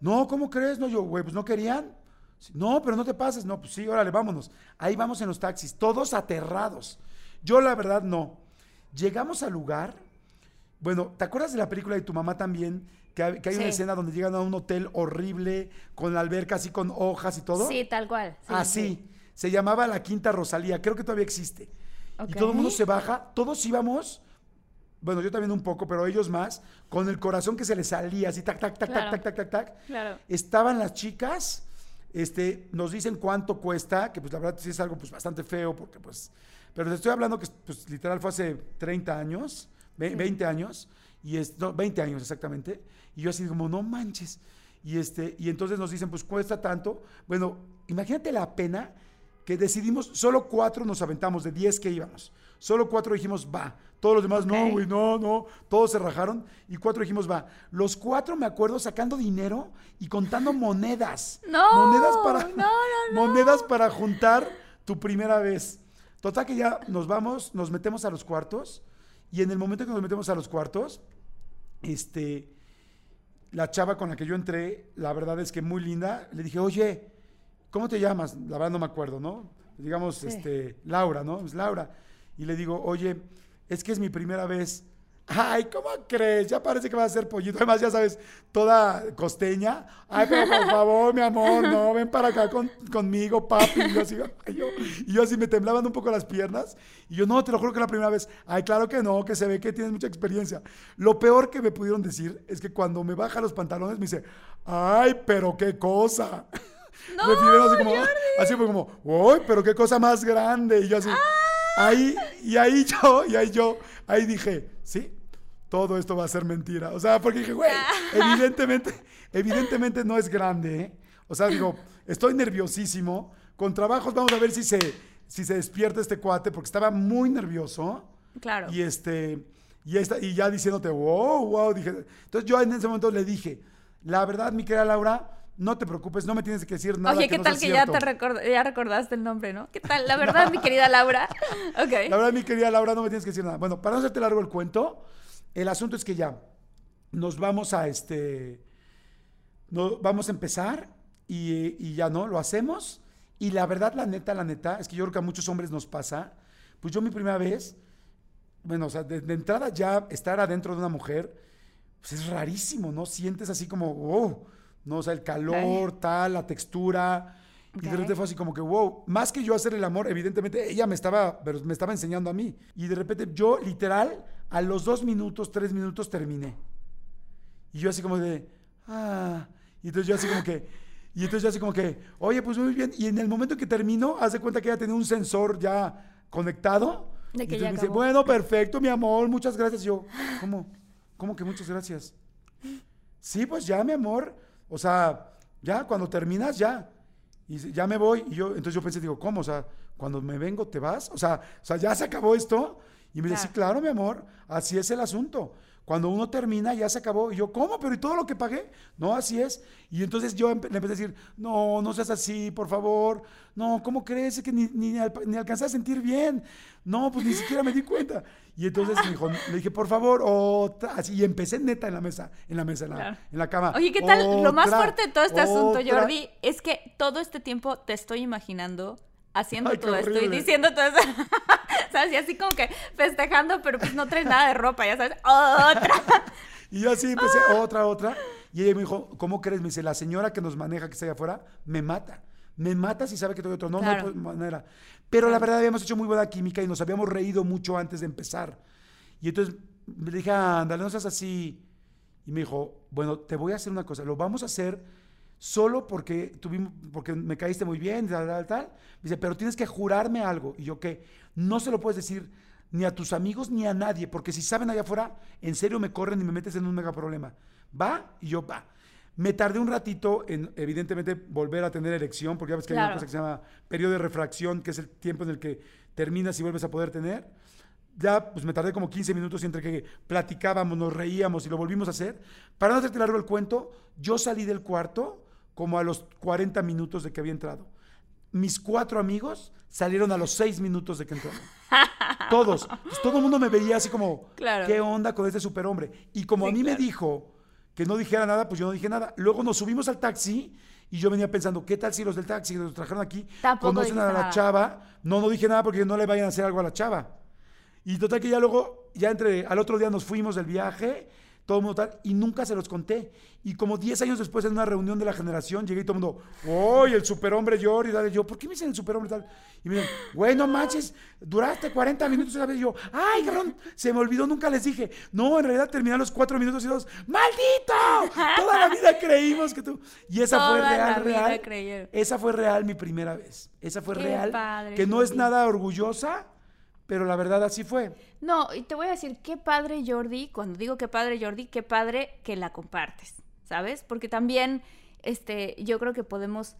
No, ¿cómo crees? No, yo, güey, pues no querían. No, pero no te pases. No, pues sí, órale, vámonos. Ahí vamos en los taxis, todos aterrados. Yo, la verdad, no. Llegamos al lugar. Bueno, ¿te acuerdas de la película de tu mamá también? Que hay, que hay una Sí. escena donde llegan a un hotel horrible, con la alberca así con hojas y todo. Sí, tal cual. Sí, así. sí. Se llamaba la Quinta Rosalía. Creo que todavía existe. Y todo el mundo se baja. Todos íbamos. Bueno, yo también un poco, pero ellos más, con el corazón que se les salía, así, tac, tac, tac, Claro. tac, tac, tac, tac, tac. Claro. Estaban las chicas, este, nos dicen cuánto cuesta, que pues la verdad sí es algo pues bastante feo, porque pues, pero te estoy hablando que pues literal fue hace 30 años, ve- 20 años, y es, no, 20 años exactamente, y yo así como, no manches, y este, y entonces nos dicen, pues cuesta tanto, bueno, imagínate la pena que decidimos, solo cuatro nos aventamos de 10 que íbamos, solo cuatro dijimos, va, todos los demás, no, güey, no, no, todos se rajaron y cuatro dijimos, va. Los cuatro me acuerdo sacando dinero y contando monedas. No, monedas para, no, no, no. monedas para juntar tu primera vez. Total que ya nos vamos, nos metemos a los cuartos y en el momento que nos metemos a los cuartos, este, la chava con la que yo entré, la verdad es que muy linda, le dije, oye, ¿cómo te llamas? La verdad no me acuerdo, ¿no? Digamos, Sí. este, Laura, ¿no? Es Laura. Y le digo, oye, es que es mi primera vez. Ay, ¿cómo crees? Ya parece que va a ser pollito. Además, ya sabes, toda costeña. Ay, pero por favor, mi amor, no, ven para acá con- conmigo, papi. Y yo, así, ay, yo- y yo así me temblaban un poco las piernas. Y yo, no, te lo juro que es la primera vez. Ay, claro que no, que se ve que tienes mucha experiencia. Lo peor que me pudieron decir es que cuando me baja los pantalones me dice, ay, pero qué cosa. No, así como, Jordi. así fue como, uy, pero qué cosa más grande. Y yo así, ahí, y ahí yo, y ahí yo, ahí dije, sí, todo esto va a ser mentira. O sea, porque dije, güey, evidentemente, evidentemente no es grande, ¿eh? O sea, digo, estoy nerviosísimo. Con trabajos vamos a ver si se, si se despierta este cuate, porque estaba muy nervioso. Claro. Y este, y, esta- y ya diciéndote, wow, wow, dije. Entonces yo en ese momento le dije, la verdad, mi querida Laura, no te preocupes, no me tienes que decir nada. Oye, que ¿qué no tal sea que ya cierto". te record- ya recordaste el nombre, no? ¿Qué tal? La verdad, mi querida Laura. Ok. La verdad, mi querida Laura, no me tienes que decir nada. Bueno, para no hacerte largo el cuento, el asunto es que ya nos vamos a este. No, vamos a empezar y, y ya no, lo hacemos. Y la verdad, la neta, la neta, es que yo creo que a muchos hombres nos pasa. Pues yo mi primera vez, bueno, o sea, de, de entrada ya estar adentro de una mujer, pues es rarísimo, ¿no? Sientes así como, wow, ¿no? O sea, el calor, tal, la textura. Y de repente fue así como que, wow, más que yo hacer el amor, evidentemente ella me estaba, pero me estaba enseñando a mí. Y de repente yo, literal, a los dos minutos, tres minutos terminé. Y yo así como de, ah, y entonces yo así como que, y entonces yo así como que, oye, pues muy bien. Y en el momento que termino, hace cuenta que ella tenía un sensor ya conectado. De y que entonces ya me dice, bueno, perfecto, mi amor, muchas gracias. Y yo, ¿cómo? ¿Cómo que muchas gracias? Sí, pues ya, mi amor. O sea, ya, cuando terminas, ya. Y dice, ya me voy. Y yo, entonces yo pensé, digo, ¿cómo? O sea, cuando me vengo, ¿te vas? O sea, o sea ya se acabó esto. Y me dice, sí, Claro. claro, mi amor, así es el asunto. Cuando uno termina, ya se acabó. Y yo, ¿cómo? ¿Pero y todo lo que pagué? No, así es. Y entonces yo empe- le empecé a decir, no, no seas así, por favor. No, ¿cómo crees? Es que ni, ni, al- ni alcancé a sentir bien. No, pues ni siquiera me di cuenta. Y entonces me dijo, le dije, por favor, otra. Así, y empecé neta en la mesa, en la mesa, en la, Claro. en la cama. Oye, ¿qué tal? Lo más Otra, fuerte de todo este asunto, otra. Jordi, es que todo este tiempo te estoy imaginando haciendo Ay, todo esto y diciendo todo eso. ¿Sabes? Y así como que festejando, pero pues no traes nada de ropa, ya sabes. Otra. Y yo así empecé, otra, otra. Y ella me dijo, ¿cómo crees? Me dice, la señora que nos maneja, que está allá afuera, me mata. Me mata si sabe que tengo otro. No, Claro. no hay manera. Pero la verdad habíamos hecho muy buena química y nos habíamos reído mucho antes de empezar. Y entonces le dije, ándale, no seas así. Y me dijo, bueno, te voy a hacer una cosa. Lo vamos a hacer solo porque, tuvimos, porque me caíste muy bien, tal, tal, tal. Me dice, pero tienes que jurarme algo. Y yo, ¿qué? No se lo puedes decir ni a tus amigos ni a nadie, porque si saben allá afuera, en serio me corren y me metes en un mega problema. ¿Va? Y yo, va. Me tardé un ratito en, evidentemente, volver a tener erección, porque ya ves que hay una Claro. cosa que se llama periodo de refracción, que es el tiempo en el que terminas y vuelves a poder tener. ya pues me tardé como 15 minutos entre que platicábamos, nos reíamos y lo volvimos a hacer. Para no hacerte largo el cuento, yo salí del cuarto como a los 40 minutos de que había entrado. Mis cuatro amigos salieron a los seis minutos de que entraron. Todos. Pues, todo el mundo me veía así como, Claro. ¿qué onda con este superhombre? Y como a mí me dijo que no dijera nada, pues yo no dije nada. Luego nos subimos al taxi y yo venía pensando, ¿qué tal si los del taxi que nos trajeron aquí Tampoco conocen a la chava? No, no dije nada porque no le vayan a hacer algo a la chava. Y total que ya luego, ya entre, al otro día nos fuimos del viaje, todo el mundo tal, y nunca se los conté. Y como 10 años después, en una reunión de la generación, llegué y todo el mundo, ¡Uy, el superhombre Jordi! Dale, yo, ¿por qué me dicen el superhombre tal? Y me dicen, güey, no manches, duraste 40 minutos una vez. Y yo, ¡ay, cabrón! Se me olvidó, nunca les dije. No, en realidad terminé los 4 minutos y dos, ¡maldito! Toda la vida creímos que tú. Y esa fue Toda real, real. creyeron. Esa fue real mi primera vez. Esa fue Qué real. padre, que no es nada orgullosa, pero la verdad así fue. No, y te voy a decir, qué padre Jordi, cuando digo qué padre Jordi, qué padre que la compartes, ¿sabes? Porque también, este, yo creo que podemos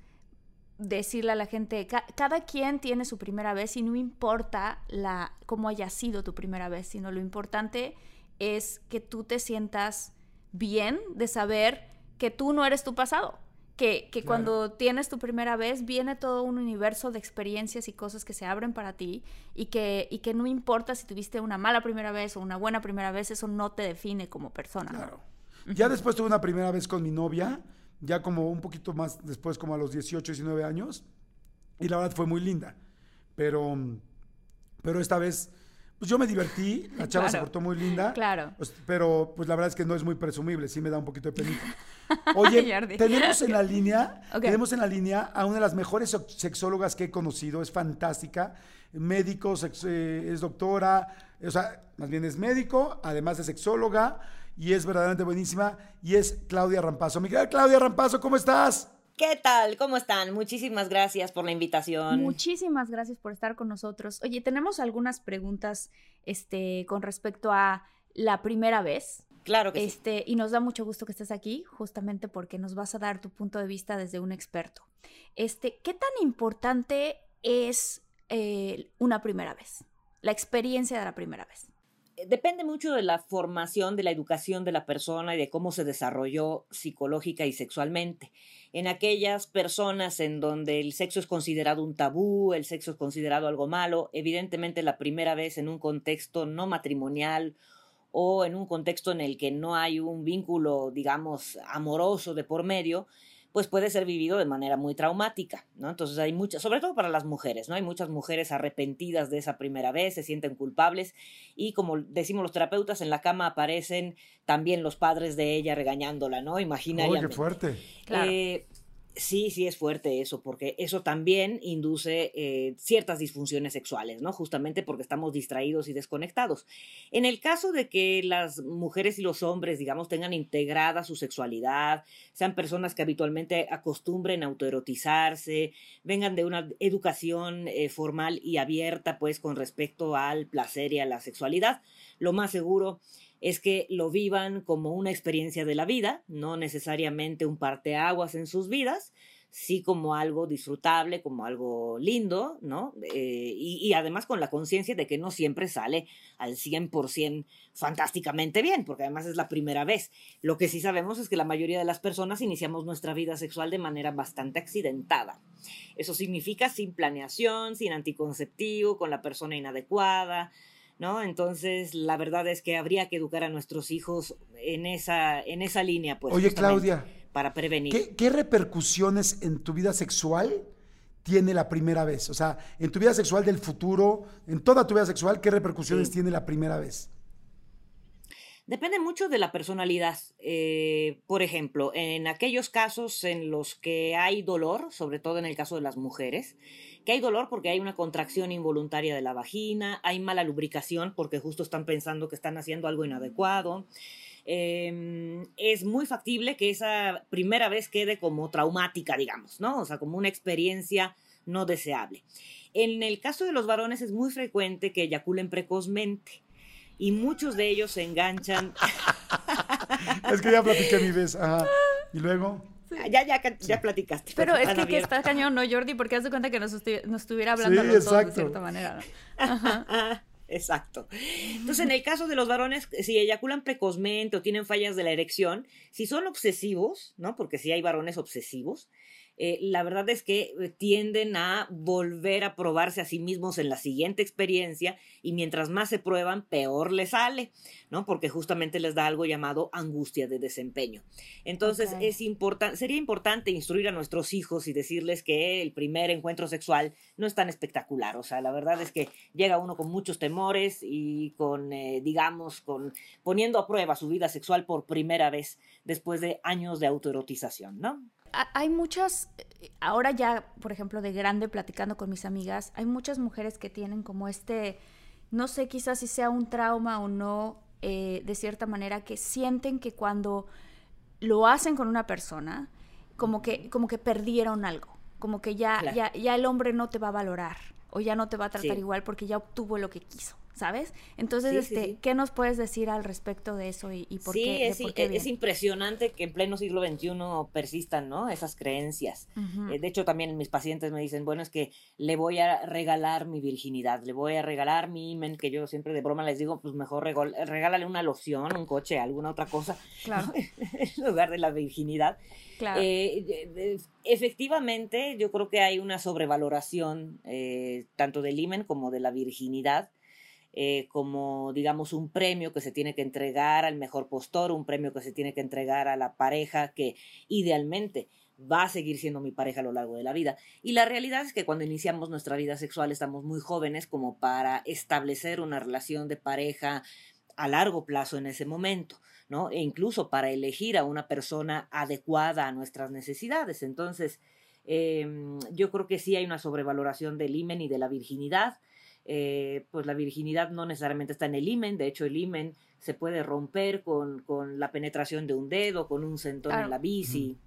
decirle a la gente, ca- cada quien tiene su primera vez y no importa la, cómo haya sido tu primera vez, sino lo importante es que tú te sientas bien de saber que tú no eres tu pasado. Que, que Claro. cuando tienes tu primera vez viene todo un universo de experiencias y cosas que se abren para ti y que, y que no importa si tuviste una mala primera vez o una buena primera vez, eso no te define como persona. Claro. Ya después tuve una primera vez con mi novia, ya como un poquito más después, como a los 18, 19 años, y la verdad fue muy linda. Pero, pero esta vez, pues yo me divertí, la chava se portó muy linda. Claro. Pues, pero pues la verdad es que no es muy presumible, sí me da un poquito de penita. Oye, tenemos en la línea, tenemos en la línea a una de las mejores sexólogas que he conocido, es fantástica, médico, sex- eh, es doctora, o sea, más bien es médico, además de sexóloga, y es verdaderamente buenísima, y es Claudia Rampazo. Mi querida Claudia Rampazo, ¿cómo estás? ¿Qué tal? ¿Cómo están? Muchísimas gracias por la invitación. Muchísimas gracias por estar con nosotros. Oye, tenemos algunas preguntas este, con respecto a la primera vez. Claro que sí. Este, y nos da mucho gusto que estés aquí, justamente porque nos vas a dar tu punto de vista desde un experto. Este, ¿qué tan importante es eh, una primera vez? La experiencia de la primera vez. Depende mucho de la formación, de la educación de la persona y de cómo se desarrolló psicológica y sexualmente. En aquellas personas en donde el sexo es considerado un tabú, el sexo es considerado algo malo, evidentemente la primera vez en un contexto no matrimonial o en un contexto en el que no hay un vínculo, digamos, amoroso de por medio, pues puede ser vivido de manera muy traumática, ¿no? Entonces hay muchas, sobre todo para las mujeres, ¿no? Hay muchas mujeres arrepentidas de esa primera vez, se sienten culpables y como decimos los terapeutas, en la cama aparecen también los padres de ella regañándola, ¿no? Imaginariamente. qué fuerte. Claro. Eh, sí, sí es fuerte eso, porque eso también induce eh, ciertas disfunciones sexuales, ¿no? Justamente porque estamos distraídos y desconectados. En el caso de que las mujeres y los hombres, digamos, tengan integrada su sexualidad, sean personas que habitualmente acostumbren a autoerotizarse, vengan de una educación eh, formal y abierta, pues, con respecto al placer y a la sexualidad, lo más seguro es que lo vivan como una experiencia de la vida, no necesariamente un parteaguas en sus vidas, sí como algo disfrutable, como algo lindo, ¿no? Eh, y, y además con la conciencia de que no siempre sale al 100% fantásticamente bien, porque además es la primera vez. Lo que sí sabemos es que la mayoría de las personas iniciamos nuestra vida sexual de manera bastante accidentada. Eso significa sin planeación, sin anticonceptivo, con la persona inadecuada, ¿no? Entonces, la verdad es que habría que educar a nuestros hijos en esa, en esa línea, pues. Oye, Claudia, Para prevenir. ¿qué, qué repercusiones en tu vida sexual tiene la primera vez? O sea, en tu vida sexual del futuro, en toda tu vida sexual, ¿qué repercusiones Sí. tiene la primera vez? Depende mucho de la personalidad. Eh, por ejemplo, en aquellos casos en los que hay dolor, sobre todo en el caso de las mujeres, que hay dolor porque hay una contracción involuntaria de la vagina, hay mala lubricación porque justo están pensando que están haciendo algo inadecuado. Eh, es muy factible que esa primera vez quede como traumática, digamos, ¿no? O sea, como una experiencia no deseable. En el caso de los varones es muy frecuente que eyaculen precozmente y muchos de ellos se enganchan. Es que ya platiqué mi vez. Ajá. Y luego. Ya, ya, ya platicaste. Pero es que, está cañón, ¿no, Jordi? Porque haz de cuenta que nos, estu- nos estuviera hablando Sí, a los dos de cierta manera. ¿no? Ajá. Ah, Exacto. Entonces, en el caso de los varones, si eyaculan precozmente o tienen fallas de la erección, si son obsesivos, ¿no? Porque si hay varones obsesivos, eh, la verdad es que eh, tienden a volver a probarse a sí mismos en la siguiente experiencia y mientras más se prueban, peor les sale, ¿no? Porque justamente les da algo llamado angustia de desempeño. Entonces, es importante, sería importante instruir a nuestros hijos y decirles que el primer encuentro sexual no es tan espectacular. O sea, la verdad es que llega uno con muchos temores y con, eh, digamos, con poniendo a prueba su vida sexual por primera vez después de años de autoerotización, ¿no? Hay muchas, ahora ya, por ejemplo, de grande platicando con mis amigas, hay muchas mujeres que tienen como este, no sé quizás si sea un trauma o no, eh, de cierta manera, que sienten que cuando lo hacen con una persona, como que, como que perdieron algo, como que ya, ya, ya el hombre no te va a valorar o ya no te va a tratar igual porque ya obtuvo lo que quiso. ¿Sabes? Entonces, este, ¿qué nos puedes decir al respecto de eso y, por qué? Sí, es, impresionante que en pleno siglo XXI persistan, ¿no? Esas creencias. Eh, de hecho, también mis pacientes me dicen, bueno, es que le voy a regalar mi virginidad, le voy a regalar mi imen, que yo siempre de broma les digo, pues mejor regálale una loción, un coche, alguna otra cosa, claro. en lugar de la virginidad. Claro. Eh, efectivamente, yo creo que hay una sobrevaloración eh, tanto del imen como de la virginidad. Eh, como, digamos, un premio que se tiene que entregar al mejor postor, un premio que se tiene que entregar a la pareja que idealmente va a seguir siendo mi pareja a lo largo de la vida. Y la realidad es que cuando iniciamos nuestra vida sexual estamos muy jóvenes como para establecer una relación de pareja a largo plazo en ese momento, ¿no? E incluso para elegir a una persona adecuada a nuestras necesidades. Entonces, em, yo creo que sí hay una sobrevaloración del imen y de la virginidad. Eh, pues la virginidad no necesariamente está en el imen, de hecho el imen se puede romper con, con la penetración de un dedo, con un centón en la bici,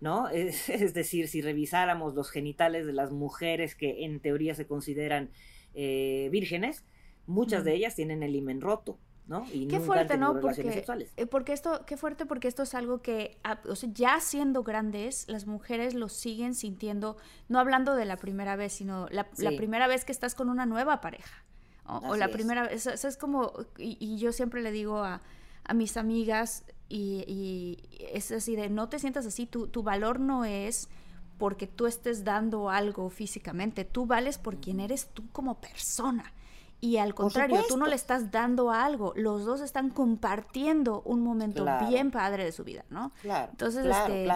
¿no? Es, decir, si revisáramos los genitales de las mujeres que en teoría se consideran eh, vírgenes, muchas de ellas tienen el imen roto. ¿No? Y qué fuerte, ¿no? Porque, eh, porque esto, qué fuerte, porque esto es algo que, ah, o sea, ya siendo grandes, las mujeres lo siguen sintiendo, no hablando de la primera vez, sino la, primera vez que estás con una nueva pareja. O, la primera vez, es, es como, y, yo siempre le digo a, a mis amigas, y, y, es así de, no te sientas así, tu, tu valor no es porque tú estés dando algo físicamente, tú vales por quien eres tú como persona. Y al contrario, tú no le estás dando algo, los dos están compartiendo un momento bien padre de su vida, ¿no? Claro. Entonces, este,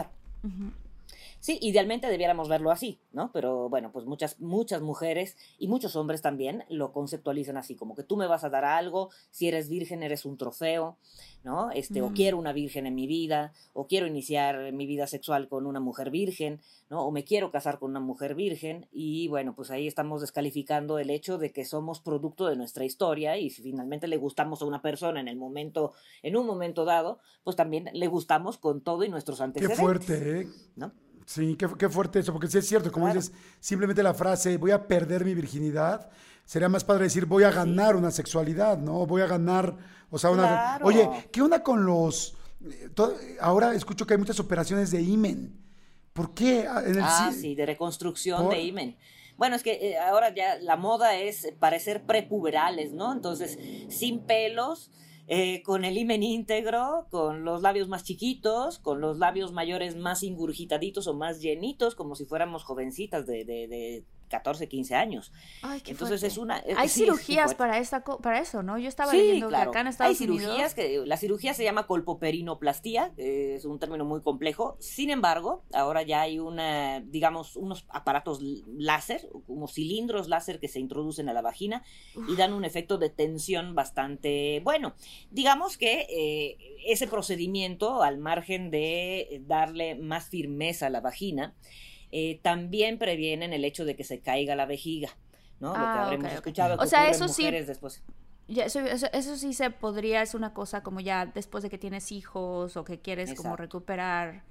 Sí, idealmente debiéramos verlo así, ¿no? Pero bueno, pues muchas, muchas mujeres y muchos hombres también lo conceptualizan así, como que tú me vas a dar algo, si eres virgen eres un trofeo, ¿no? Este, o quiero una virgen en mi vida, o quiero iniciar mi vida sexual con una mujer virgen, ¿no? O me quiero casar con una mujer virgen, y bueno, pues ahí estamos descalificando el hecho de que somos producto de nuestra historia, y si finalmente le gustamos a una persona en el momento, en un momento dado, pues también le gustamos con todo y nuestros antecedentes. Qué fuerte, ¿eh? ¿No? Sí, qué, qué, fuerte eso, porque sí es cierto, como dices, simplemente la frase voy a perder mi virginidad, sería más padre decir voy a ganar una sexualidad, ¿no? Voy a ganar, o sea, una... Oye, ¿qué onda con los... Eh, ahora escucho que hay muchas operaciones de imen. ¿Por qué? Ah, ah sí, de reconstrucción de imen. Bueno, es que eh, ahora ya la moda es parecer prepuberales, ¿no? Entonces, sin pelos, eh, con el imen íntegro, con los labios más chiquitos, con los labios mayores más ingurgitaditos o más llenitos, como si fuéramos jovencitas de, de, de 14, 15 años. Entonces es una... Hay cirugías para, esta, para eso, ¿no? Yo estaba leyendo que acá en Estados Hay cirugías, que la cirugía se llama colpoperinoplastia, es un término muy complejo. Sin embargo, ahora ya hay una, digamos, unos aparatos láser, como cilindros láser que se introducen a la vagina y dan un efecto de tensión bastante bueno. Digamos que eh, ese procedimiento, al margen de darle más firmeza a la vagina, eh, también previenen el hecho de que se caiga la vejiga, ¿no? Lo que ah, habremos escuchado. o sea, eso sí. Después. eso, sí se podría, es una cosa como ya después de que tienes hijos o que quieres como recuperar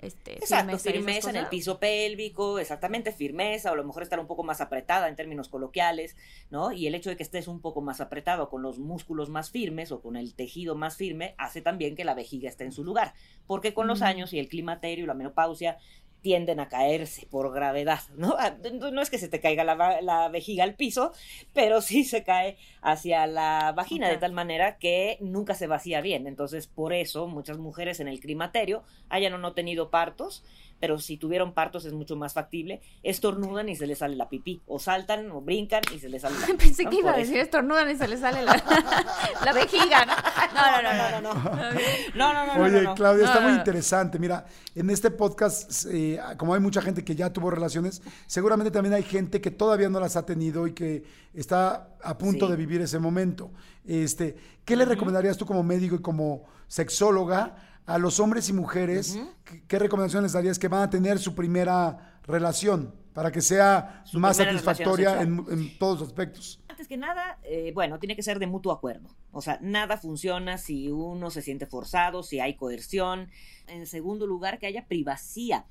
este, Exacto, firmeza, en el piso pélvico, exactamente, firmeza, o a lo mejor estar un poco más apretada en términos coloquiales, ¿no? Y el hecho de que estés un poco más apretado con los músculos más firmes o con el tejido más firme hace también que la vejiga esté en su lugar, porque con los años y el climaterio y la menopausia tienden a caerse por gravedad, ¿no? Ah, no es que se te caiga la, vejiga al piso, pero sí se cae hacia la vagina de tal manera que nunca se vacía bien. Entonces, por eso muchas mujeres en el climaterio hayan o no tenido partos, pero si tuvieron partos es mucho más factible, estornudan y se les sale la pipí, o saltan o brincan y se les sale la Pensé que iba a decir estornudan y se les sale la, vejiga, ¿no? No, no, no, no, no. No, no, no, Oye, Claudia, está muy interesante. Mira, en este podcast, eh, como hay mucha gente que ya tuvo relaciones, seguramente también hay gente que todavía no las ha tenido y que está a punto de vivir ese momento. Este, ¿Qué le recomendarías tú como médico y como sexóloga? A los hombres y mujeres, ¿qué, recomendaciones darías que van a tener su primera relación para que sea más satisfactoria en, todos los aspectos? Antes que nada, eh, bueno, tiene que ser de mutuo acuerdo. O sea, nada funciona si uno se siente forzado, si hay coerción. En segundo lugar, que haya privacidad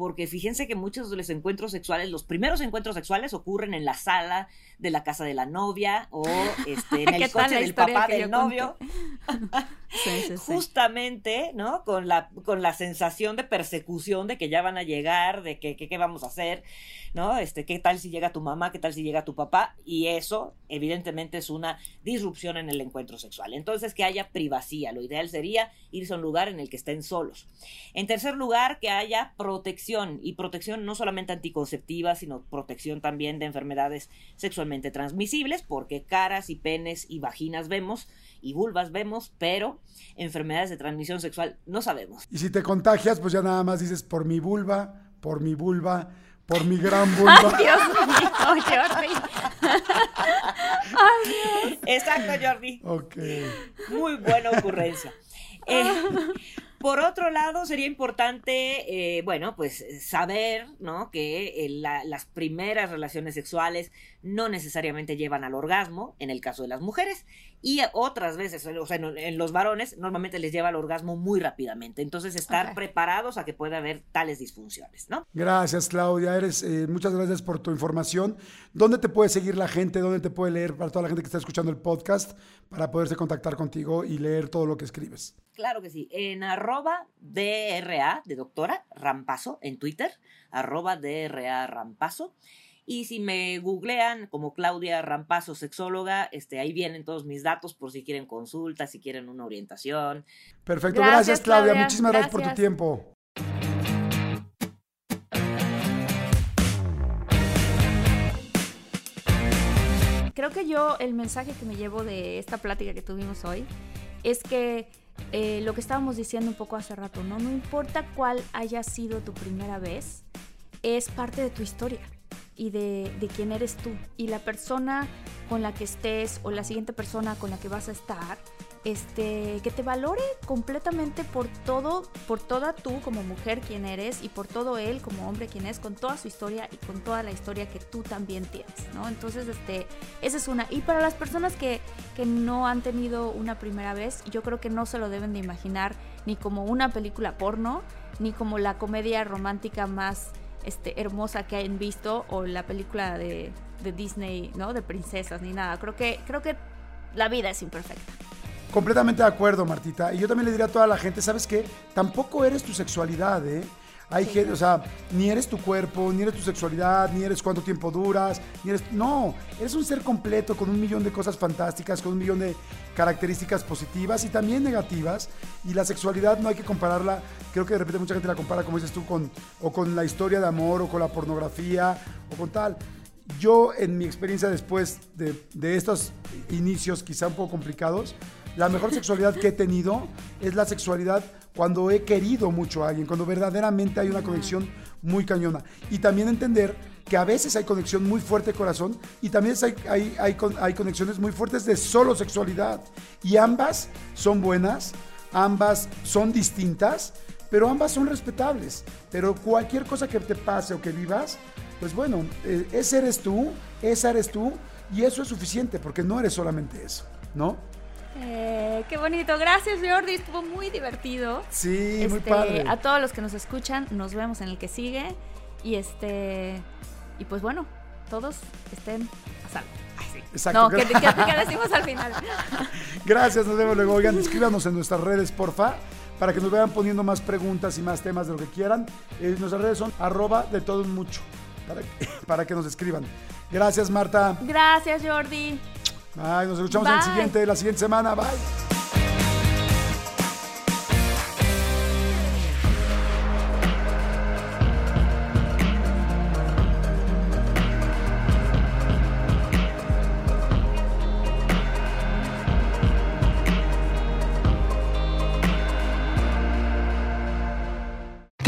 porque fíjense que muchos de los encuentros sexuales, los primeros encuentros sexuales ocurren en la sala de la casa de la novia o este, en el coche del papá del novio. Justamente, ¿no? Con la, con la sensación de persecución de que ya van a llegar, de que qué vamos a hacer, ¿no? Este, qué tal si llega tu mamá, qué tal si llega tu papá, y eso evidentemente es una disrupción en el encuentro sexual. Entonces, que haya privacidad. Lo ideal sería irse a un lugar en el que estén solos. En tercer lugar, que haya protección y protección no solamente anticonceptiva, sino protección también de enfermedades sexualmente transmisibles, porque caras y penes y vaginas vemos y vulvas vemos, pero enfermedades de transmisión sexual no sabemos. Y si te contagias, pues ya nada más dices por mi vulva, por mi vulva, por mi gran vulva. Ay, Dios mío, Jordi. Ay, Dios. Exacto, Jordi. Ok. Muy buena ocurrencia. Eh, por otro lado, sería importante, eh, bueno, pues saber, ¿no? Que eh, las primeras relaciones sexuales no necesariamente llevan al orgasmo, en el caso de las mujeres, y otras veces, o sea, en, los varones, normalmente les lleva al orgasmo muy rápidamente. Entonces, estar preparados a que pueda haber tales disfunciones, ¿no? Gracias, Claudia. Eres, eh, muchas gracias por tu información. ¿Dónde te puede seguir la gente? ¿Dónde te puede leer para toda la gente que está escuchando el podcast para poderse contactar contigo y leer todo lo que escribes? Claro que sí. En arroba DRA de doctora Rampazo en Twitter, arroba DRA Rampazo. Y si me googlean como Claudia Rampazo, sexóloga, este, ahí vienen todos mis datos por si quieren consulta, si quieren una orientación. Perfecto, gracias, Claudia. Muchísimas gracias por tu tiempo. Creo que yo el mensaje que me llevo de esta plática que tuvimos hoy es que eh, lo que estábamos diciendo un poco hace rato, ¿no? No importa cuál haya sido tu primera vez, es parte de tu historia y de, quién eres tú. Y la persona con la que estés o la siguiente persona con la que vas a estar, este, que te valore completamente por todo, por toda tú como mujer quien eres y por todo él como hombre quien es, con toda su historia y con toda la historia que tú también tienes, ¿no? Entonces, este, esa es una. Y para las personas que, que no han tenido una primera vez, yo creo que no se lo deben de imaginar ni como una película porno, ni como la comedia romántica más este, hermosa que hayan visto o la película de, Disney, ¿no? De princesas ni nada. Creo que, creo que la vida es imperfecta. Completamente de acuerdo, Martita. Y yo también le diría a toda la gente, ¿sabes qué? Tampoco eres tu sexualidad, ¿eh? Hay gente, o sea, ni eres tu cuerpo, ni eres tu sexualidad, ni eres cuánto tiempo duras, ni eres. No, eres un ser completo con un millón de cosas fantásticas, con un millón de características positivas y también negativas. Y la sexualidad no hay que compararla. Creo que de repente mucha gente la compara, como dices tú, con, o con la historia de amor, o con la pornografía, o con tal. Yo, en mi experiencia después de, de estos inicios quizá un poco complicados, la mejor sexualidad que he tenido es la sexualidad cuando he querido mucho a alguien, cuando verdaderamente hay una conexión muy cañona. Y también entender que a veces hay conexión muy fuerte de corazón y también hay, hay, hay, conexiones muy fuertes de solo sexualidad. Y ambas son buenas, ambas son distintas, pero ambas son respetables. Pero cualquier cosa que te pase o que vivas, pues bueno, eh, ese eres tú, esa eres tú, y eso es suficiente, porque no eres solamente eso, ¿no? Eh, qué bonito, gracias Jordi, estuvo muy divertido. Sí, muy este, padre. A todos los que nos escuchan, nos vemos en el que sigue y este y pues bueno, todos estén a salvo. Exacto. No, ¿qué, qué, decimos al final? gracias, nos vemos luego. Oigan, escríbanos en nuestras redes, porfa para que nos vayan poniendo más preguntas y más temas de lo que quieran. Eh, nuestras redes son arroba de todo mucho, para, para que nos escriban. Gracias, Marta. Gracias, Jordi. Bye, nos escuchamos en el siguiente, la siguiente semana. Bye.